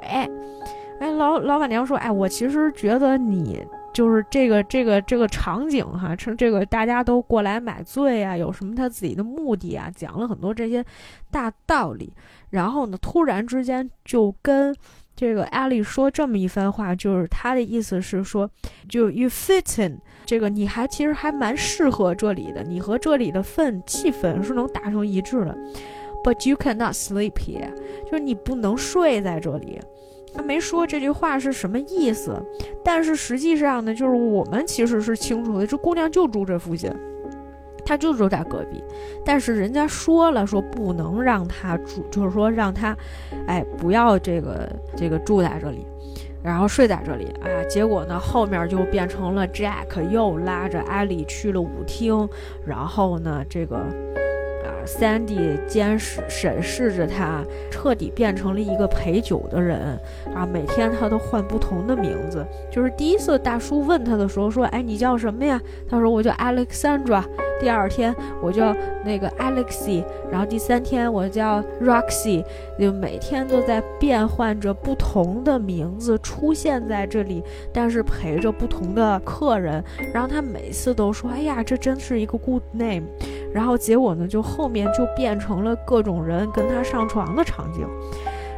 哎，老老板娘说，哎，我其实觉得你就是这个这个这个场景哈，称这个大家都过来买醉啊，有什么他自己的目的啊？讲了很多这些大道理，然后呢，突然之间就跟。这个艾丽说这么一番话，就是他的意思是说，就 you fit in，这个你还其实还蛮适合这里的，你和这里的氛气氛是能达成一致的。But you cannot sleep here，就是你不能睡在这里。他没说这句话是什么意思，但是实际上呢，就是我们其实是清楚的，这姑娘就住这附近。他就住在隔壁，但是人家说了，说不能让他住，就是说让他，哎，不要这个这个住在这里，然后睡在这里啊。结果呢，后面就变成了 Jack 又拉着 Ali 去了舞厅，然后呢，这个。Sandy 监视审视着他，彻底变成了一个陪酒的人啊！每天他都换不同的名字。就是第一次大叔问他的时候说：“哎，你叫什么呀？”他说：“我叫 Alexandra。”第二天我叫那个 Alexy，然后第三天我叫 Roxy，就每天都在变换着不同的名字出现在这里，但是陪着不同的客人。然后他每次都说：“哎呀，这真是一个 good name。”然后结果呢，就后面就变成了各种人跟他上床的场景，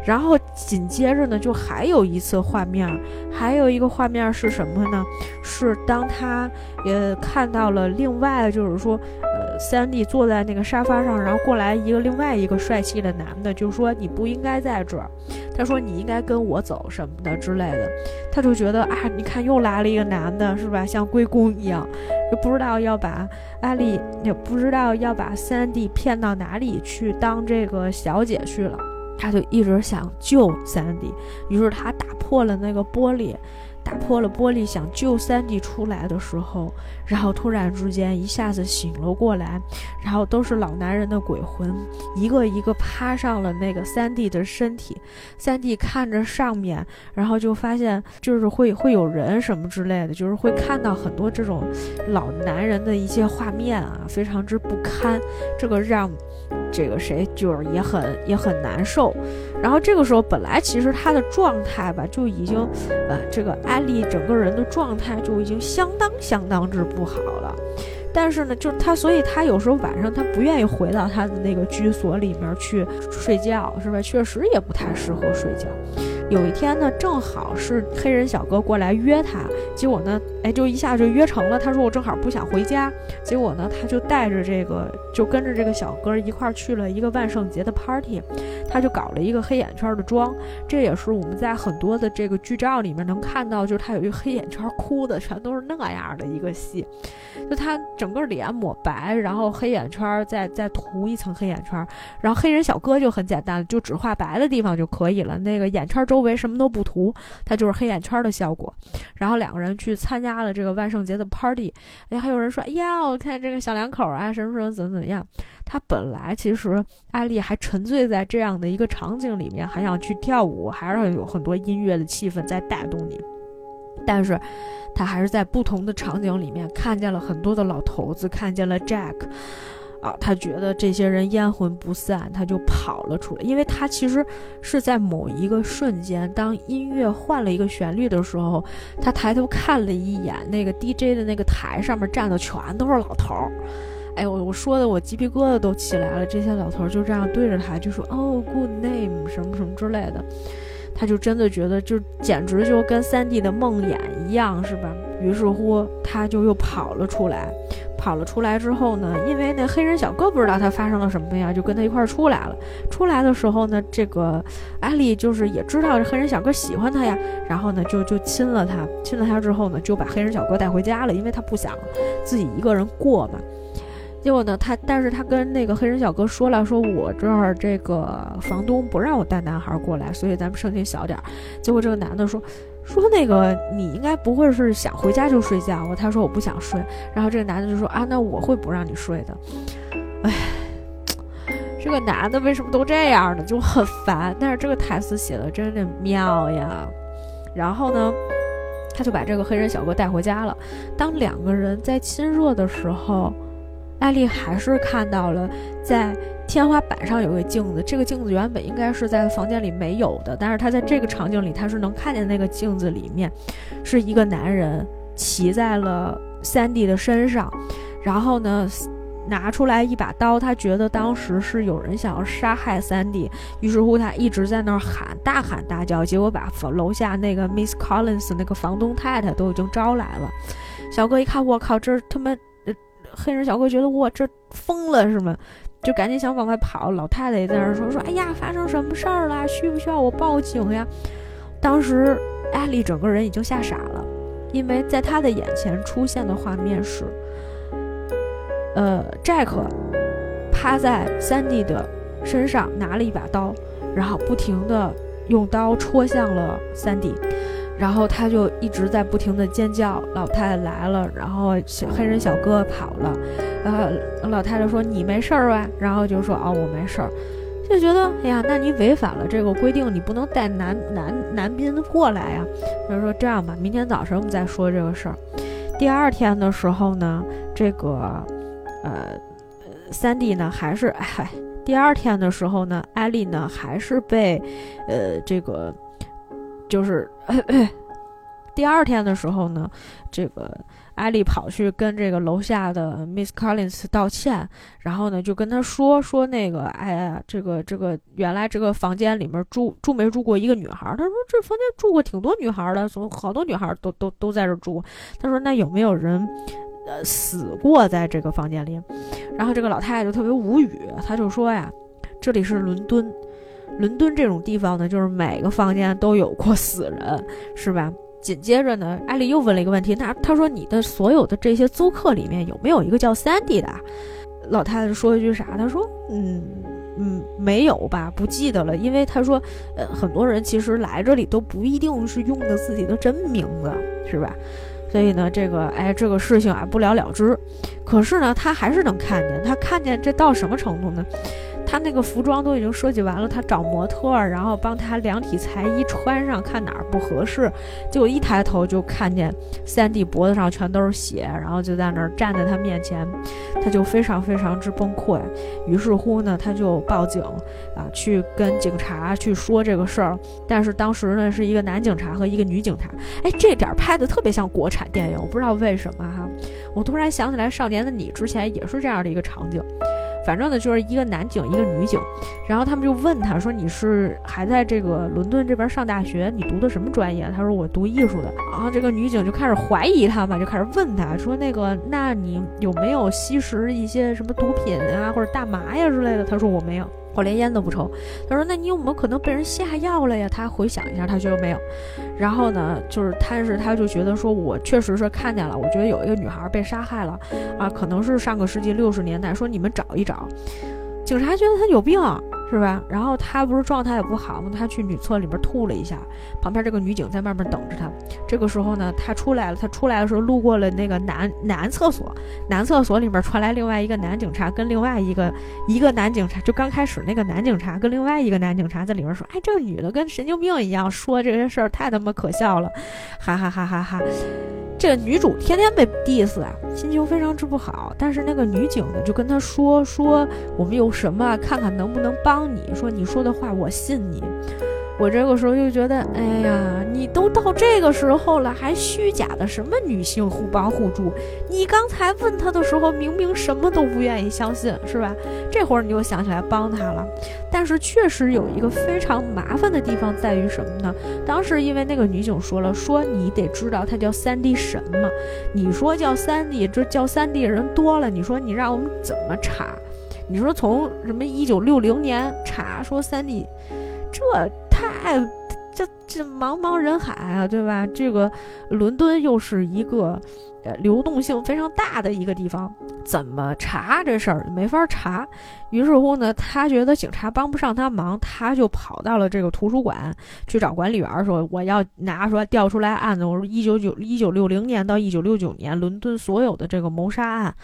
然后紧接着呢，就还有一次画面，还有一个画面是什么呢？是当他呃看到了另外就是说。呃三弟坐在那个沙发上，然后过来一个另外一个帅气的男的，就说你不应该在这儿，他说你应该跟我走什么的之类的，他就觉得啊，你看又来了一个男的，是吧？像龟公一样，就不知道要把艾丽，也不知道要把三弟骗到哪里去当这个小姐去了，他就一直想救三弟，于是他打破了那个玻璃。打破了玻璃，想救三弟出来的时候，然后突然之间一下子醒了过来，然后都是老男人的鬼魂，一个一个趴上了那个三弟的身体。三弟看着上面，然后就发现就是会会有人什么之类的，就是会看到很多这种老男人的一些画面啊，非常之不堪。这个让。这个谁就是也很也很难受，然后这个时候本来其实他的状态吧就已经，呃，这个艾丽整个人的状态就已经相当相当之不好了，但是呢，就是他，所以他有时候晚上他不愿意回到他的那个居所里面去睡觉，是吧？确实也不太适合睡觉。有一天呢，正好是黑人小哥过来约他，结果呢，哎，就一下就约成了。他说我正好不想回家，结果呢，他就带着这个，就跟着这个小哥一块去了一个万圣节的 party，他就搞了一个黑眼圈的妆。这也是我们在很多的这个剧照里面能看到，就是他有一个黑眼圈，哭的全都是那样的一个戏，就他整个脸抹白，然后黑眼圈再再涂一层黑眼圈，然后黑人小哥就很简单，就只画白的地方就可以了，那个眼圈周。周围什么都不涂，它就是黑眼圈的效果。然后两个人去参加了这个万圣节的 party。哎，还有人说：“哎呀，我看这个小两口啊，什么什么怎么怎么样。”他本来其实艾丽还沉醉在这样的一个场景里面，还想去跳舞，还是有很多音乐的气氛在带动你。但是，他还是在不同的场景里面看见了很多的老头子，看见了 Jack。啊，他觉得这些人阴魂不散，他就跑了出来。因为他其实是在某一个瞬间，当音乐换了一个旋律的时候，他抬头看了一眼那个 DJ 的那个台上面站的全都是老头儿。哎，我我说的我鸡皮疙瘩都起来了。这些老头儿就这样对着他就说：“哦，Good name，什么什么之类的。”他就真的觉得，就简直就跟三 D 的梦魇一样，是吧？于是乎他就又跑了出来。跑了出来之后呢，因为那黑人小哥不知道他发生了什么呀，就跟他一块儿出来了。出来的时候呢，这个艾丽就是也知道黑人小哥喜欢他呀，然后呢就就亲了他，亲了他之后呢，就把黑人小哥带回家了，因为他不想自己一个人过嘛。结果呢，他但是他跟那个黑人小哥说了，说我这儿这个房东不让我带男孩过来，所以咱们声音小点儿。结果这个男的说。说那个你应该不会是想回家就睡觉吧？他说我不想睡，然后这个男的就说啊，那我会不让你睡的。哎，这个男的为什么都这样呢？就很烦。但是这个台词写的真的妙呀。然后呢，他就把这个黑人小哥带回家了。当两个人在亲热的时候，艾丽还是看到了在。天花板上有个镜子，这个镜子原本应该是在房间里没有的，但是他在这个场景里，他是能看见那个镜子里面是一个男人骑在了三弟的身上，然后呢拿出来一把刀，他觉得当时是有人想要杀害三弟，于是乎他一直在那儿喊，大喊大叫，结果把楼下那个 Miss Collins 那个房东太太都已经招来了。小哥一看，我靠，这他妈黑人小哥觉得我这疯了是吗？就赶紧想往外跑，老太太也在那儿说说：“哎呀，发生什么事儿了？需不需要我报警呀？”当时艾丽整个人已经吓傻了，因为在她的眼前出现的画面是，呃，寨克趴在三弟的身上，拿了一把刀，然后不停的用刀戳向了三弟。然后他就一直在不停的尖叫，老太太来了，然后小黑人小哥跑了，呃，老太太说你没事儿吧？然后就说哦我没事儿，就觉得哎呀，那你违反了这个规定，你不能带男男男宾过来呀。他说这样吧，明天早晨我们再说这个事儿。第二天的时候呢，这个呃三弟呢还是嗨，第二天的时候呢，艾丽呢还是被呃这个。就是 第二天的时候呢，这个艾丽跑去跟这个楼下的 Miss Collins 道歉，然后呢就跟他说说那个，哎呀，这个这个原来这个房间里面住住没住过一个女孩？他说这房间住过挺多女孩的，从好多女孩都都都在这住。他说那有没有人呃死过在这个房间里？然后这个老太太就特别无语，她就说呀，这里是伦敦。伦敦这种地方呢，就是每个房间都有过死人，是吧？紧接着呢，艾丽又问了一个问题，那她说你的所有的这些租客里面有没有一个叫 Sandy 的？老太太说一句啥？她说，嗯嗯，没有吧，不记得了，因为她说，呃，很多人其实来这里都不一定是用的自己的真名字，是吧？所以呢，这个哎，这个事情啊不了了之。可是呢，他还是能看见，他看见这到什么程度呢？他那个服装都已经设计完了，他找模特，然后帮他量体裁衣穿上，看哪儿不合适。结果一抬头就看见三弟脖子上全都是血，然后就在那儿站在他面前，他就非常非常之崩溃。于是乎呢，他就报警啊，去跟警察去说这个事儿。但是当时呢，是一个男警察和一个女警察。哎，这点拍的特别像国产电影，我不知道为什么哈。我突然想起来，《少年的你》之前也是这样的一个场景。反正呢，就是一个男警，一个女警，然后他们就问他说：“你是还在这个伦敦这边上大学？你读的什么专业？”他说：“我读艺术的。”然后这个女警就开始怀疑他嘛，就开始问他说：“那个，那你有没有吸食一些什么毒品啊，或者大麻呀之类的？”他说：“我没有。”我连烟都不抽。他说：“那你有没有可能被人下药了呀？”他回想一下，他觉得没有。然后呢，就是他是他就觉得说，我确实是看见了，我觉得有一个女孩被杀害了，啊，可能是上个世纪六十年代。说你们找一找。警察觉得他有病。是吧？然后他不是状态也不好吗？他去女厕里边吐了一下，旁边这个女警在外面等着他。这个时候呢，他出来了。他出来的时候路过了那个男男厕所，男厕所里面传来另外一个男警察跟另外一个一个男警察，就刚开始那个男警察跟另外一个男警察在里面说：“哎，这个女的跟神经病一样，说这些事儿太他妈可笑了，哈哈哈哈哈。”这个女主天天被 diss 啊，心情非常之不好。但是那个女警呢，就跟他说说我们有什么，看看能不能帮帮你。说你说的话我信你。我这个时候就觉得，哎呀，你都到这个时候了，还虚假的什么女性互帮互助？你刚才问他的时候，明明什么都不愿意相信，是吧？这会儿你又想起来帮他了。但是确实有一个非常麻烦的地方在于什么呢？当时因为那个女警说了，说你得知道他叫三 D 神嘛。你说叫三 D，这叫三 D 人多了，你说你让我们怎么查？你说从什么一九六零年查说三 D，这。太，这茫茫人海啊，对吧？这个伦敦又是一个呃流动性非常大的一个地方，怎么查这事儿没法查。于是乎呢，他觉得警察帮不上他忙，他就跑到了这个图书馆去找管理员说：“我要拿出来调出来案子，我说一九九一九六零年到一九六九年伦敦所有的这个谋杀案，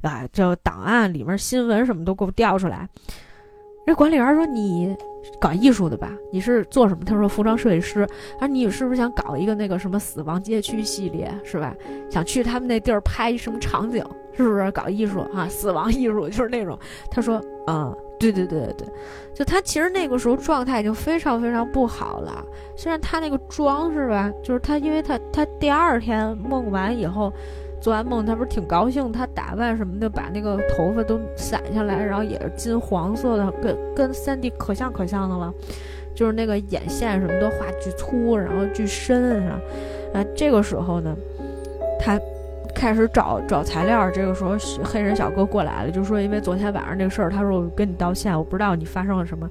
啊，这档案里面新闻什么都给我调出来。”这管理员说：“你。”搞艺术的吧？你是做什么？他说服装设计师。他说，你是不是想搞一个那个什么死亡街区系列，是吧？想去他们那地儿拍什么场景？是不是搞艺术啊？死亡艺术就是那种。他说，嗯，对对对对对，就他其实那个时候状态已经非常非常不好了。虽然他那个妆是吧，就是他，因为他他第二天梦完以后。做完梦，他不是挺高兴？他打扮什么的，把那个头发都散下来，然后也是金黄色的，跟跟三弟可像可像的了。就是那个眼线什么都画巨粗，然后巨深啊。啊，这个时候呢，他开始找找材料。这个时候，黑人小哥过来了，就说因为昨天晚上这个事儿，他说我跟你道歉，我不知道你发生了什么。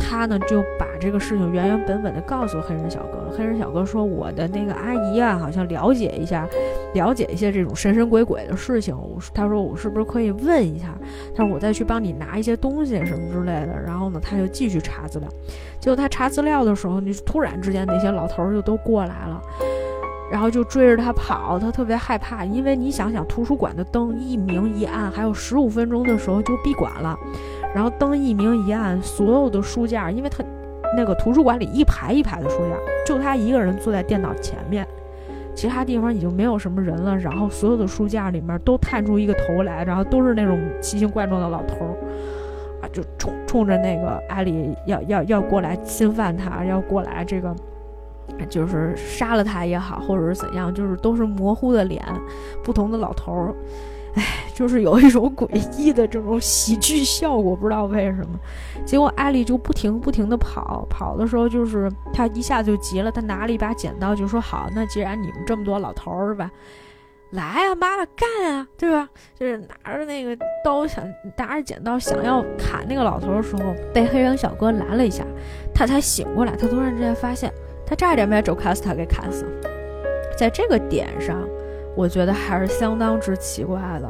他呢就把这个事情原原本本的告诉黑人小哥了。黑人小哥说：“我的那个阿姨啊，好像了解一下，了解一些这种神神鬼鬼的事情。我他说我是不是可以问一下？他说我再去帮你拿一些东西什么之类的。然后呢，他就继续查资料。结果他查资料的时候，你突然之间那些老头儿就都过来了，然后就追着他跑。他特别害怕，因为你想想，图书馆的灯一明一暗，还有十五分钟的时候就闭馆了。”然后灯一明一暗，所有的书架，因为他那个图书馆里一排一排的书架，就他一个人坐在电脑前面，其他地方已经没有什么人了。然后所有的书架里面都探出一个头来，然后都是那种奇形怪状的老头儿，啊，就冲冲着那个阿里要要要过来侵犯他，要过来这个，就是杀了他也好，或者是怎样，就是都是模糊的脸，不同的老头儿。哎，就是有一种诡异的这种喜剧效果，不知道为什么。结果艾丽就不停不停的跑，跑的时候就是她一下就急了，她拿了一把剪刀，就说：“好，那既然你们这么多老头儿是吧，来啊，妈妈干啊，对吧？”就是拿着那个刀想拿着剪刀想要砍那个老头的时候，被黑人小哥拦了一下，他才醒过来。他突然之间发现，他差点把周卡斯塔给砍死。在这个点上。我觉得还是相当之奇怪的。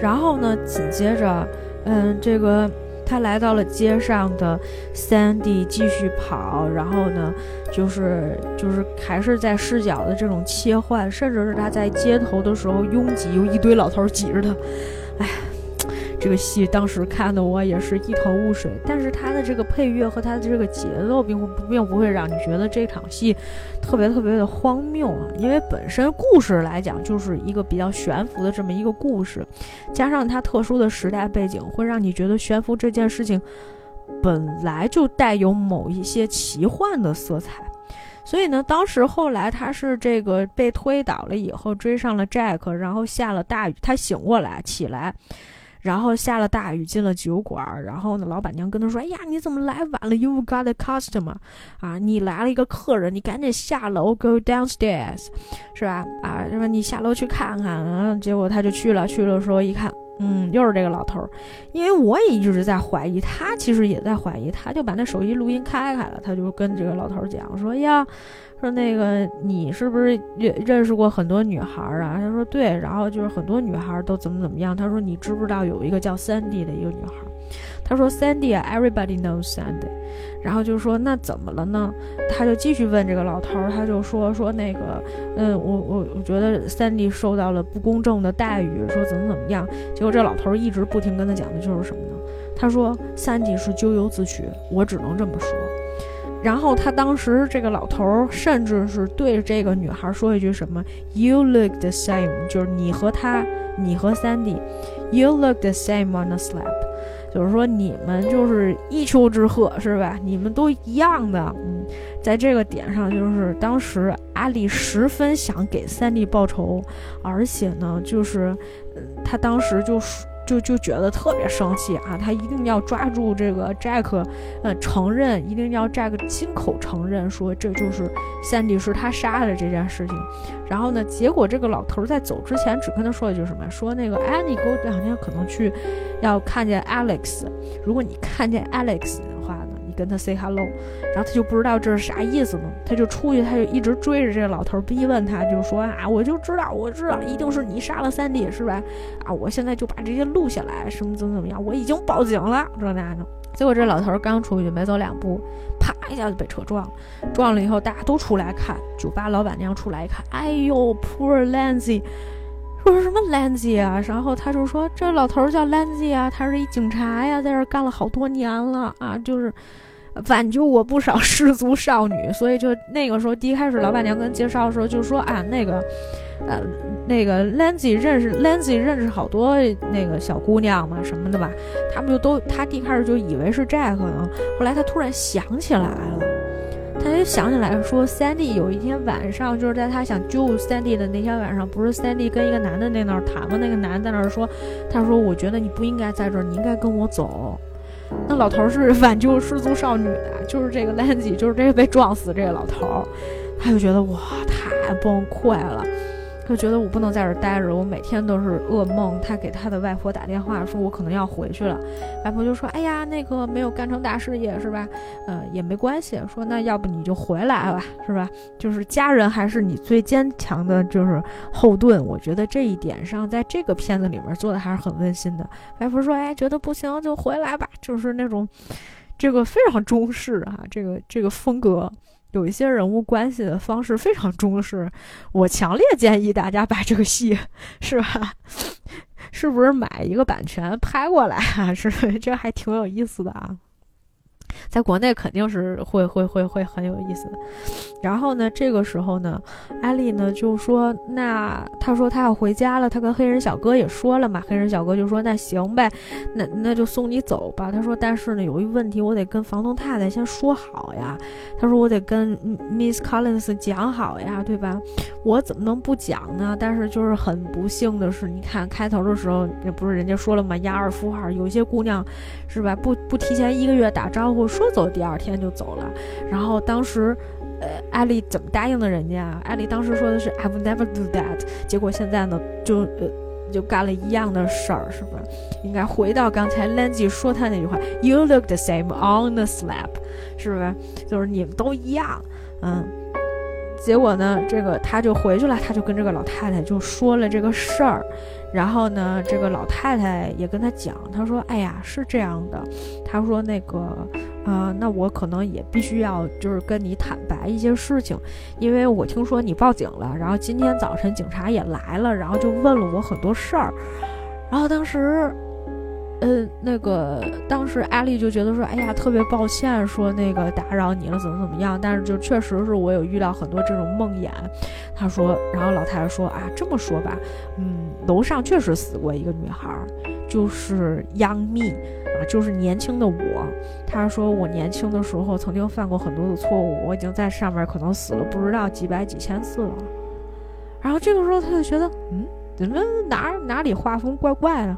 然后呢，紧接着，嗯，这个他来到了街上的 Sandy 继续跑，然后呢，就是就是还是在视角的这种切换，甚至是他在街头的时候拥挤，有一堆老头挤着他，哎。这个戏当时看的我也是一头雾水，但是它的这个配乐和它的这个节奏并不并不会让你觉得这场戏特别特别的荒谬啊，因为本身故事来讲就是一个比较悬浮的这么一个故事，加上它特殊的时代背景，会让你觉得悬浮这件事情本来就带有某一些奇幻的色彩，所以呢，当时后来他是这个被推倒了以后追上了 Jack，然后下了大雨，他醒过来起来。然后下了大雨，进了酒馆。然后呢，老板娘跟他说：“哎呀，你怎么来晚了？You got a customer，啊，你来了一个客人，你赶紧下楼，go downstairs，是吧？啊，什么你下楼去看看。啊，结果他就去了，去了说一看，嗯，又是这个老头儿。因为我也一直在怀疑，他其实也在怀疑，他就把那手机录音开开了，他就跟这个老头儿讲说：呀。”说那个你是不是认认识过很多女孩啊？他说对，然后就是很多女孩都怎么怎么样。他说你知不知道有一个叫 Sandy 的一个女孩？他说 Sandy，everybody knows Sandy。然后就说那怎么了呢？他就继续问这个老头儿，他就说说那个，嗯，我我我觉得 Sandy 受到了不公正的待遇，说怎么怎么样。结果这老头儿一直不停跟他讲的就是什么呢？他说 Sandy 是咎由自取，我只能这么说。然后他当时这个老头甚至是对这个女孩说一句什么：“You look the same，就是你和他，你和 Sandy，You look the same on the slab，就是说你们就是一丘之貉，是吧？你们都一样的。”嗯，在这个点上，就是当时阿丽十分想给三弟报仇，而且呢，就是，嗯，他当时就说就就觉得特别生气啊，他一定要抓住这个 Jack，呃，承认，一定要 Jack 亲口承认说这就是三弟是他杀的这件事情。然后呢，结果这个老头在走之前只跟他说了句什么呀，说那个哎，你给我两天可能去要看见 Alex，如果你看见 Alex。跟他 say hello，然后他就不知道这是啥意思呢，他就出去，他就一直追着这个老头逼问他，就说啊，我就知道，我知道一定是你杀了三弟是吧？啊，我现在就把这些录下来，什么怎么怎么样，我已经报警了，这那的。结果这老头刚出去没走两步，啪一下就被车撞了，撞了以后大家都出来看，酒吧老板娘出来一看，哎呦，poor Lancy。说什么 Lancy 啊？然后他就说这老头叫 Lancy 啊，他是一警察呀，在这干了好多年了啊，就是挽救过不少失足少女。所以就那个时候，第一开始老板娘跟介绍的时候就说啊，那个呃那个 Lancy 认识 Lancy 认识好多那个小姑娘嘛什么的吧，他们就都他第一开始就以为是 Jack 呢，后来他突然想起来了。他就想起来说三弟有一天晚上，就是在他想救三弟的那天晚上，不是三弟跟一个男的在那儿谈吗？那个男的在那儿说，他说：“我觉得你不应该在这儿，你应该跟我走。”那老头是 挽救失足少女的，就是这个 Lancy，就是这个被撞死这个老头，他就觉得哇，太崩溃了。就觉得我不能在这儿待着，我每天都是噩梦。他给他的外婆打电话，说我可能要回去了。外婆就说：“哎呀，那个没有干成大事业是吧？呃，也没关系。说那要不你就回来吧，是吧？就是家人还是你最坚强的，就是后盾。我觉得这一点上，在这个片子里面做的还是很温馨的。外婆说：哎，觉得不行就回来吧，就是那种，这个非常中式啊，这个这个风格。”有一些人物关系的方式非常中式，我强烈建议大家把这个戏，是吧？是不是买一个版权拍过来啊？是这还挺有意思的啊。在国内肯定是会会会会很有意思的。然后呢，这个时候呢，艾丽呢就说：“那他说他要回家了，他跟黑人小哥也说了嘛。黑人小哥就说：那行呗，那那就送你走吧。他说：但是呢，有一问题，我得跟房东太太先说好呀。他说：我得跟 Miss Collins 讲好呀，对吧？我怎么能不讲呢？但是就是很不幸的是，你看开头的时候，那不是人家说了吗？押二付二，有些姑娘是吧？不不提前一个月打招呼。”说走，第二天就走了。然后当时，呃，艾丽怎么答应的人家啊？艾丽当时说的是 "I will never do that"，结果现在呢，就呃，就干了一样的事儿，是不是？应该回到刚才 Lancy 说他那句话："You look the same on the slab"，是不是？就是你们都一样，嗯。结果呢，这个他就回去了，他就跟这个老太太就说了这个事儿。然后呢，这个老太太也跟他讲，他说：“哎呀，是这样的，他说那个，呃，那我可能也必须要就是跟你坦白一些事情，因为我听说你报警了，然后今天早晨警察也来了，然后就问了我很多事儿，然后当时。”嗯，那个当时艾丽就觉得说，哎呀，特别抱歉，说那个打扰你了，怎么怎么样？但是就确实是我有遇到很多这种梦魇。他说，然后老太太说啊，这么说吧，嗯，楼上确实死过一个女孩，就是杨幂啊，就是年轻的我。他说我年轻的时候曾经犯过很多的错误，我已经在上面可能死了不知道几百几千次了。然后这个时候他就觉得，嗯，怎么哪哪里画风怪怪的？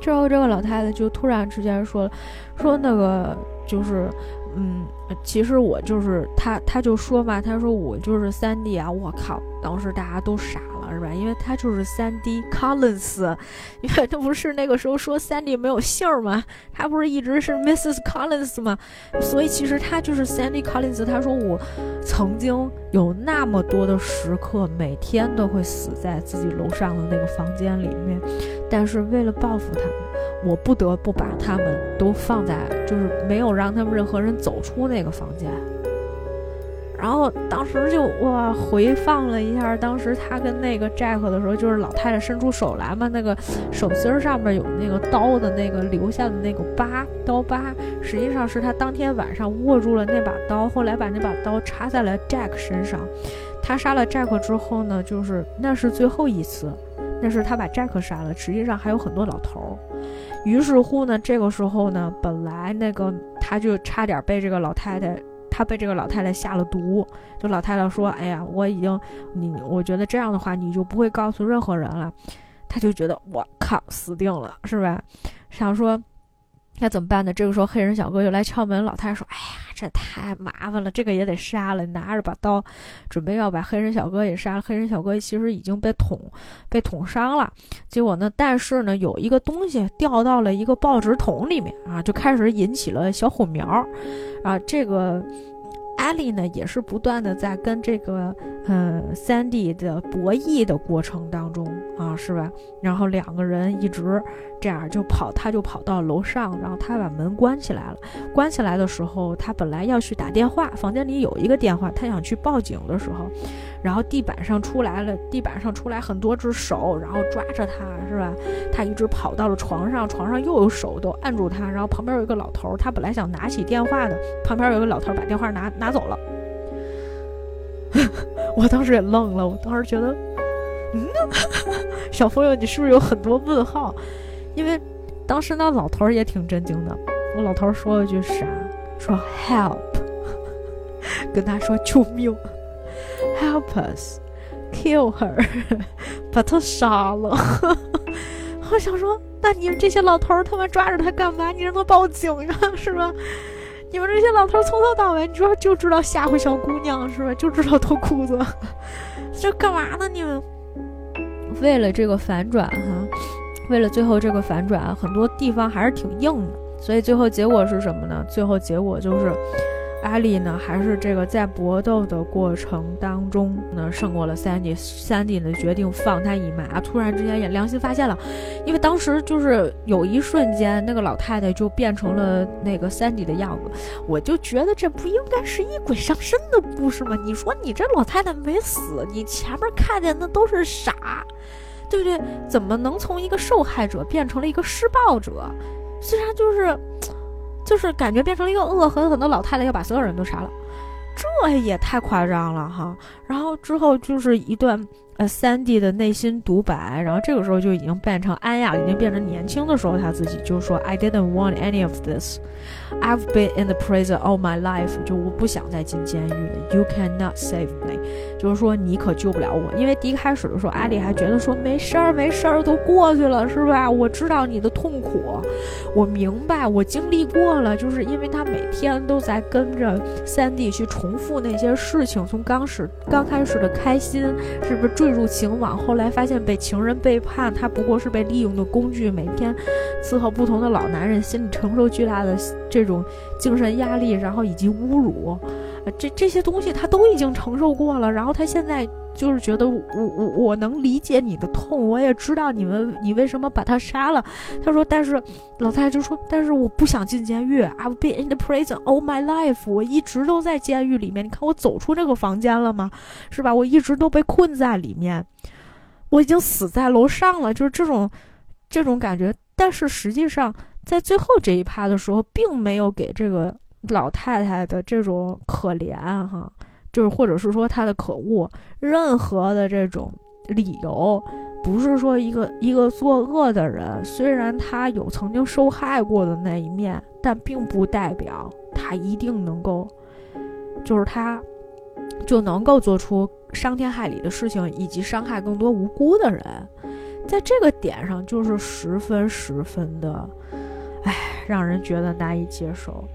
之后，这个老太太就突然之间说了：“说那个就是，嗯，其实我就是他，他就说嘛，他说我就是三弟啊！我靠，当时大家都傻。”是吧？因为他就是三 D Collins，因为他不是那个时候说三 D 没有姓儿吗？他不是一直是 Mrs Collins 吗？所以其实他就是 Sandy Collins。他说我曾经有那么多的时刻，每天都会死在自己楼上的那个房间里面，但是为了报复他们，我不得不把他们都放在，就是没有让他们任何人走出那个房间。然后当时就哇回放了一下，当时他跟那个 Jack 的时候，就是老太太伸出手来嘛，那个手心上面有那个刀的那个留下的那个疤刀疤，实际上是他当天晚上握住了那把刀，后来把那把刀插在了 Jack 身上。他杀了 Jack 之后呢，就是那是最后一次，那是他把 Jack 杀了，实际上还有很多老头儿。于是乎呢，这个时候呢，本来那个他就差点被这个老太太。他被这个老太太下了毒。就老太太说：“哎呀，我已经你，我觉得这样的话你就不会告诉任何人了。”他就觉得我靠，死定了，是吧？想说。那怎么办呢？这个时候，黑人小哥又来敲门。老太太说：“哎呀，这太麻烦了，这个也得杀了。”拿着把刀，准备要把黑人小哥也杀了。黑人小哥其实已经被捅，被捅伤了。结果呢，但是呢，有一个东西掉到了一个报纸筒里面啊，就开始引起了小火苗啊。这个。艾莉呢，也是不断的在跟这个，嗯，三 D 的博弈的过程当中啊，是吧？然后两个人一直这样就跑，他就跑到楼上，然后他把门关起来了。关起来的时候，他本来要去打电话，房间里有一个电话，他想去报警的时候。然后地板上出来了，地板上出来很多只手，然后抓着他，是吧？他一直跑到了床上，床上又有手都按住他。然后旁边有一个老头，他本来想拿起电话的，旁边有一个老头把电话拿拿走了。我当时也愣了，我当时觉得，嗯，小朋友，你是不是有很多问号？因为当时那老头儿也挺震惊的。我老头儿说了句啥？说 help，跟他说救命。Help us, kill her，把他杀了。我想说，那你们这些老头儿他妈抓着他干嘛？你让他报警呀，是吧？你们这些老头儿从头到尾，你说就知道吓唬小姑娘，是吧？就知道脱裤子，这干嘛呢？你们为了这个反转哈，为了最后这个反转，很多地方还是挺硬的。所以最后结果是什么呢？最后结果就是。艾莉呢，还是这个在搏斗的过程当中呢，胜过了 Sandy。Sandy 呢，决定放他一马。突然之间也良心发现了，因为当时就是有一瞬间，那个老太太就变成了那个 Sandy 的样子。我就觉得这不应该是一鬼上身的故事吗？你说你这老太太没死，你前面看见的都是傻，对不对？怎么能从一个受害者变成了一个施暴者？虽然就是。就是感觉变成了一个恶狠狠的老太太，要把所有人都杀了，这也太夸张了哈。然后之后就是一段。呃，三 D 的内心独白，然后这个时候就已经变成安雅，已经变成年轻的时候，他自己就说：“I didn't want any of this. I've been in the prison all my life.” 就我不想再进监狱了。You cannot save me. 就是说你可救不了我，因为第一开始的时候，艾莉还觉得说没事儿，没事儿，都过去了，是吧？我知道你的痛苦，我明白，我经历过了，就是因为他每天都在跟着三 D 去重复那些事情，从刚始刚开始的开心，是不是？坠入情网，后来发现被情人背叛，他不过是被利用的工具，每天伺候不同的老男人，心里承受巨大的这种精神压力，然后以及侮辱，这这些东西他都已经承受过了，然后他现在。就是觉得我我我能理解你的痛，我也知道你们你为什么把他杀了。他说，但是老太太就说，但是我不想进监狱。I've been in the prison all my life，我一直都在监狱里面。你看我走出这个房间了吗？是吧？我一直都被困在里面，我已经死在楼上了。就是这种这种感觉。但是实际上，在最后这一趴的时候，并没有给这个老太太的这种可怜哈。就是，或者是说她的可恶，任何的这种理由，不是说一个一个作恶的人，虽然他有曾经受害过的那一面，但并不代表他一定能够，就是他就能够做出伤天害理的事情，以及伤害更多无辜的人，在这个点上就是十分十分的，唉，让人觉得难以接受。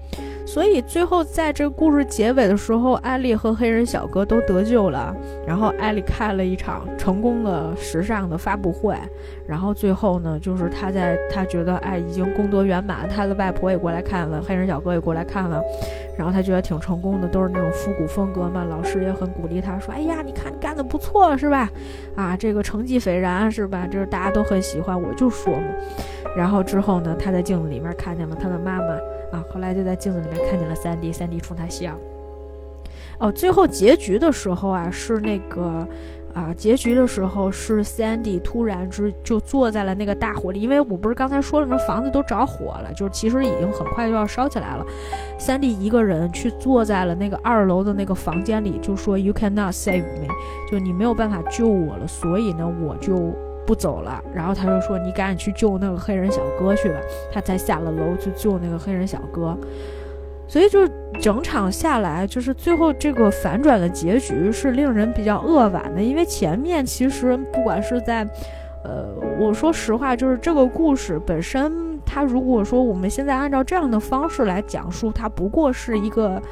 所以最后，在这故事结尾的时候，艾丽和黑人小哥都得救了。然后艾丽开了一场成功的时尚的发布会。然后最后呢，就是他在他觉得哎已经功德圆满，他的外婆也过来看了，黑人小哥也过来看了。然后他觉得挺成功的，都是那种复古风格嘛。老师也很鼓励他说：“哎呀，你看你干的不错，是吧？啊，这个成绩斐然，是吧？这是大家都很喜欢，我就说嘛。”然后之后呢，他在镜子里面看见了他的妈妈。啊，后来就在镜子里面看见了三弟，三弟冲他笑。哦，最后结局的时候啊，是那个啊，结局的时候是 Sandy 突然之就坐在了那个大火里，因为我不是刚才说了吗？房子都着火了，就是其实已经很快就要烧起来了。Sandy 一个人去坐在了那个二楼的那个房间里，就说 You cannot save me，就你没有办法救我了，所以呢，我就。不走了，然后他就说：“你赶紧去救那个黑人小哥去吧。”他才下了楼去救那个黑人小哥。所以就整场下来，就是最后这个反转的结局是令人比较扼腕的，因为前面其实不管是在，呃，我说实话，就是这个故事本身，它如果说我们现在按照这样的方式来讲述，它不过是一个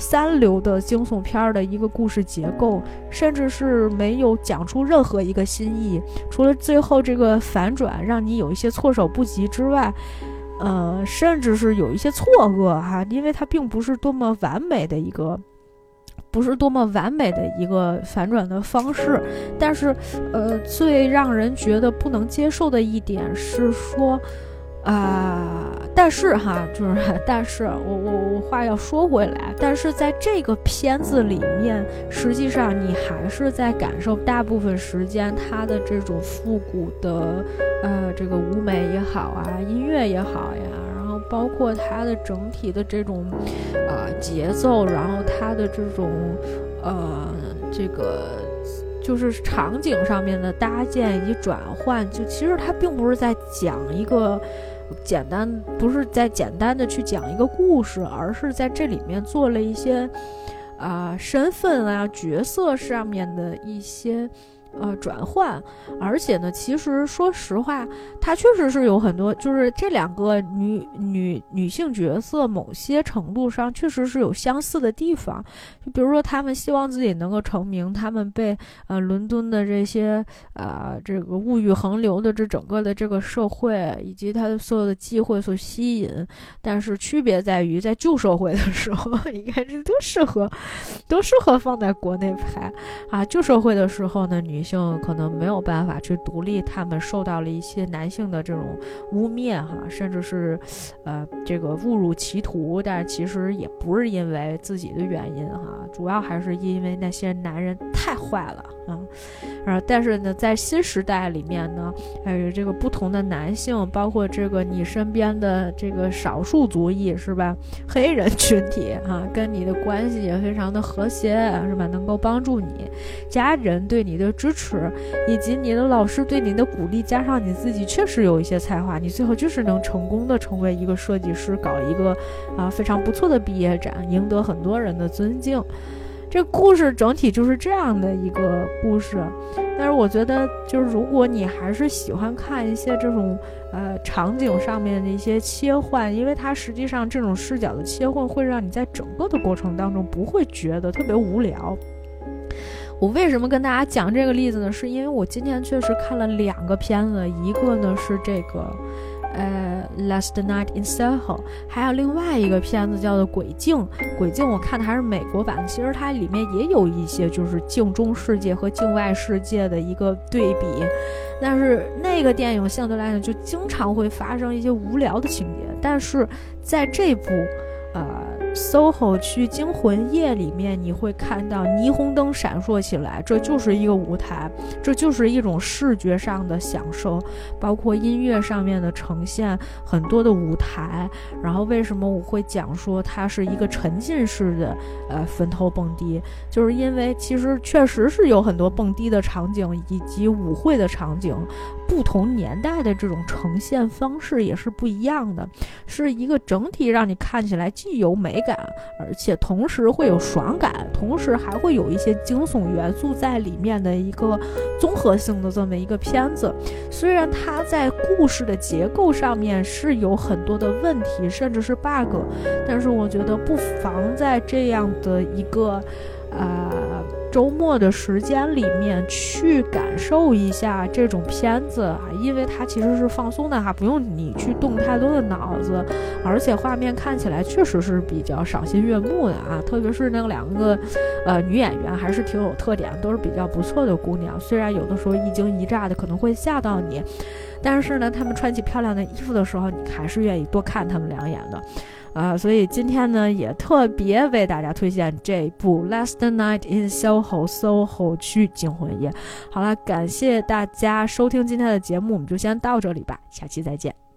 三流的惊悚片儿的一个故事结构，甚至是没有讲出任何一个新意，除了最后这个反转让你有一些措手不及之外。呃，甚至是有一些错愕哈，因为它并不是多么完美的一个，不是多么完美的一个反转的方式。但是，呃，最让人觉得不能接受的一点是说，啊，但是哈，就是但是我我我话要说回来，但是在这个片子里面，实际上你还是在感受大部分时间它的这种复古的。呃，这个舞美也好啊，音乐也好呀，然后包括它的整体的这种，呃，节奏，然后它的这种，呃，这个就是场景上面的搭建以及转换，就其实它并不是在讲一个简单，不是在简单的去讲一个故事，而是在这里面做了一些，啊，身份啊，角色上面的一些。呃，转换，而且呢，其实说实话，它确实是有很多，就是这两个女女女性角色，某些程度上确实是有相似的地方。就比如说，他们希望自己能够成名，他们被呃伦敦的这些啊这个物欲横流的这整个的这个社会以及他的所有的机会所吸引。但是区别在于，在旧社会的时候，应该这都适合，都适合放在国内拍啊。旧社会的时候呢，女。女性可能没有办法去独立，她们受到了一些男性的这种污蔑哈，甚至是，呃，这个误入歧途。但是其实也不是因为自己的原因哈，主要还是因为那些男人太坏了啊。然后，但是呢，在新时代里面呢，还有这个不同的男性，包括这个你身边的这个少数族裔是吧？黑人群体啊，跟你的关系也非常的和谐是吧？能够帮助你，家人对你的支持，以及你的老师对你的鼓励，加上你自己确实有一些才华，你最后就是能成功的成为一个设计师，搞一个啊非常不错的毕业展，赢得很多人的尊敬。这故事整体就是这样的一个故事，但是我觉得，就是如果你还是喜欢看一些这种呃场景上面的一些切换，因为它实际上这种视角的切换会让你在整个的过程当中不会觉得特别无聊。我为什么跟大家讲这个例子呢？是因为我今天确实看了两个片子，一个呢是这个。呃，Last Night in Soho，还有另外一个片子叫做《鬼镜》。《鬼镜》我看的还是美国版的，其实它里面也有一些就是镜中世界和境外世界的一个对比，但是那个电影相对来讲就经常会发生一些无聊的情节，但是在这部，SOHO 区惊魂夜里面，你会看到霓虹灯闪烁起来，这就是一个舞台，这就是一种视觉上的享受，包括音乐上面的呈现，很多的舞台。然后为什么我会讲说它是一个沉浸式的呃坟头蹦迪，就是因为其实确实是有很多蹦迪的场景以及舞会的场景。不同年代的这种呈现方式也是不一样的，是一个整体让你看起来既有美感，而且同时会有爽感，同时还会有一些惊悚元素在里面的一个综合性的这么一个片子。虽然它在故事的结构上面是有很多的问题，甚至是 bug，但是我觉得不妨在这样的一个，呃。周末的时间里面去感受一下这种片子啊，因为它其实是放松的哈，不用你去动太多的脑子，而且画面看起来确实是比较赏心悦目的啊，特别是那两个呃女演员还是挺有特点，都是比较不错的姑娘，虽然有的时候一惊一乍的可能会吓到你，但是呢，她们穿起漂亮的衣服的时候，你还是愿意多看她们两眼的。啊，所以今天呢，也特别为大家推荐这部《Last Night in Soho》，SOHO 区惊魂夜。好了，感谢大家收听今天的节目，我们就先到这里吧，下期再见。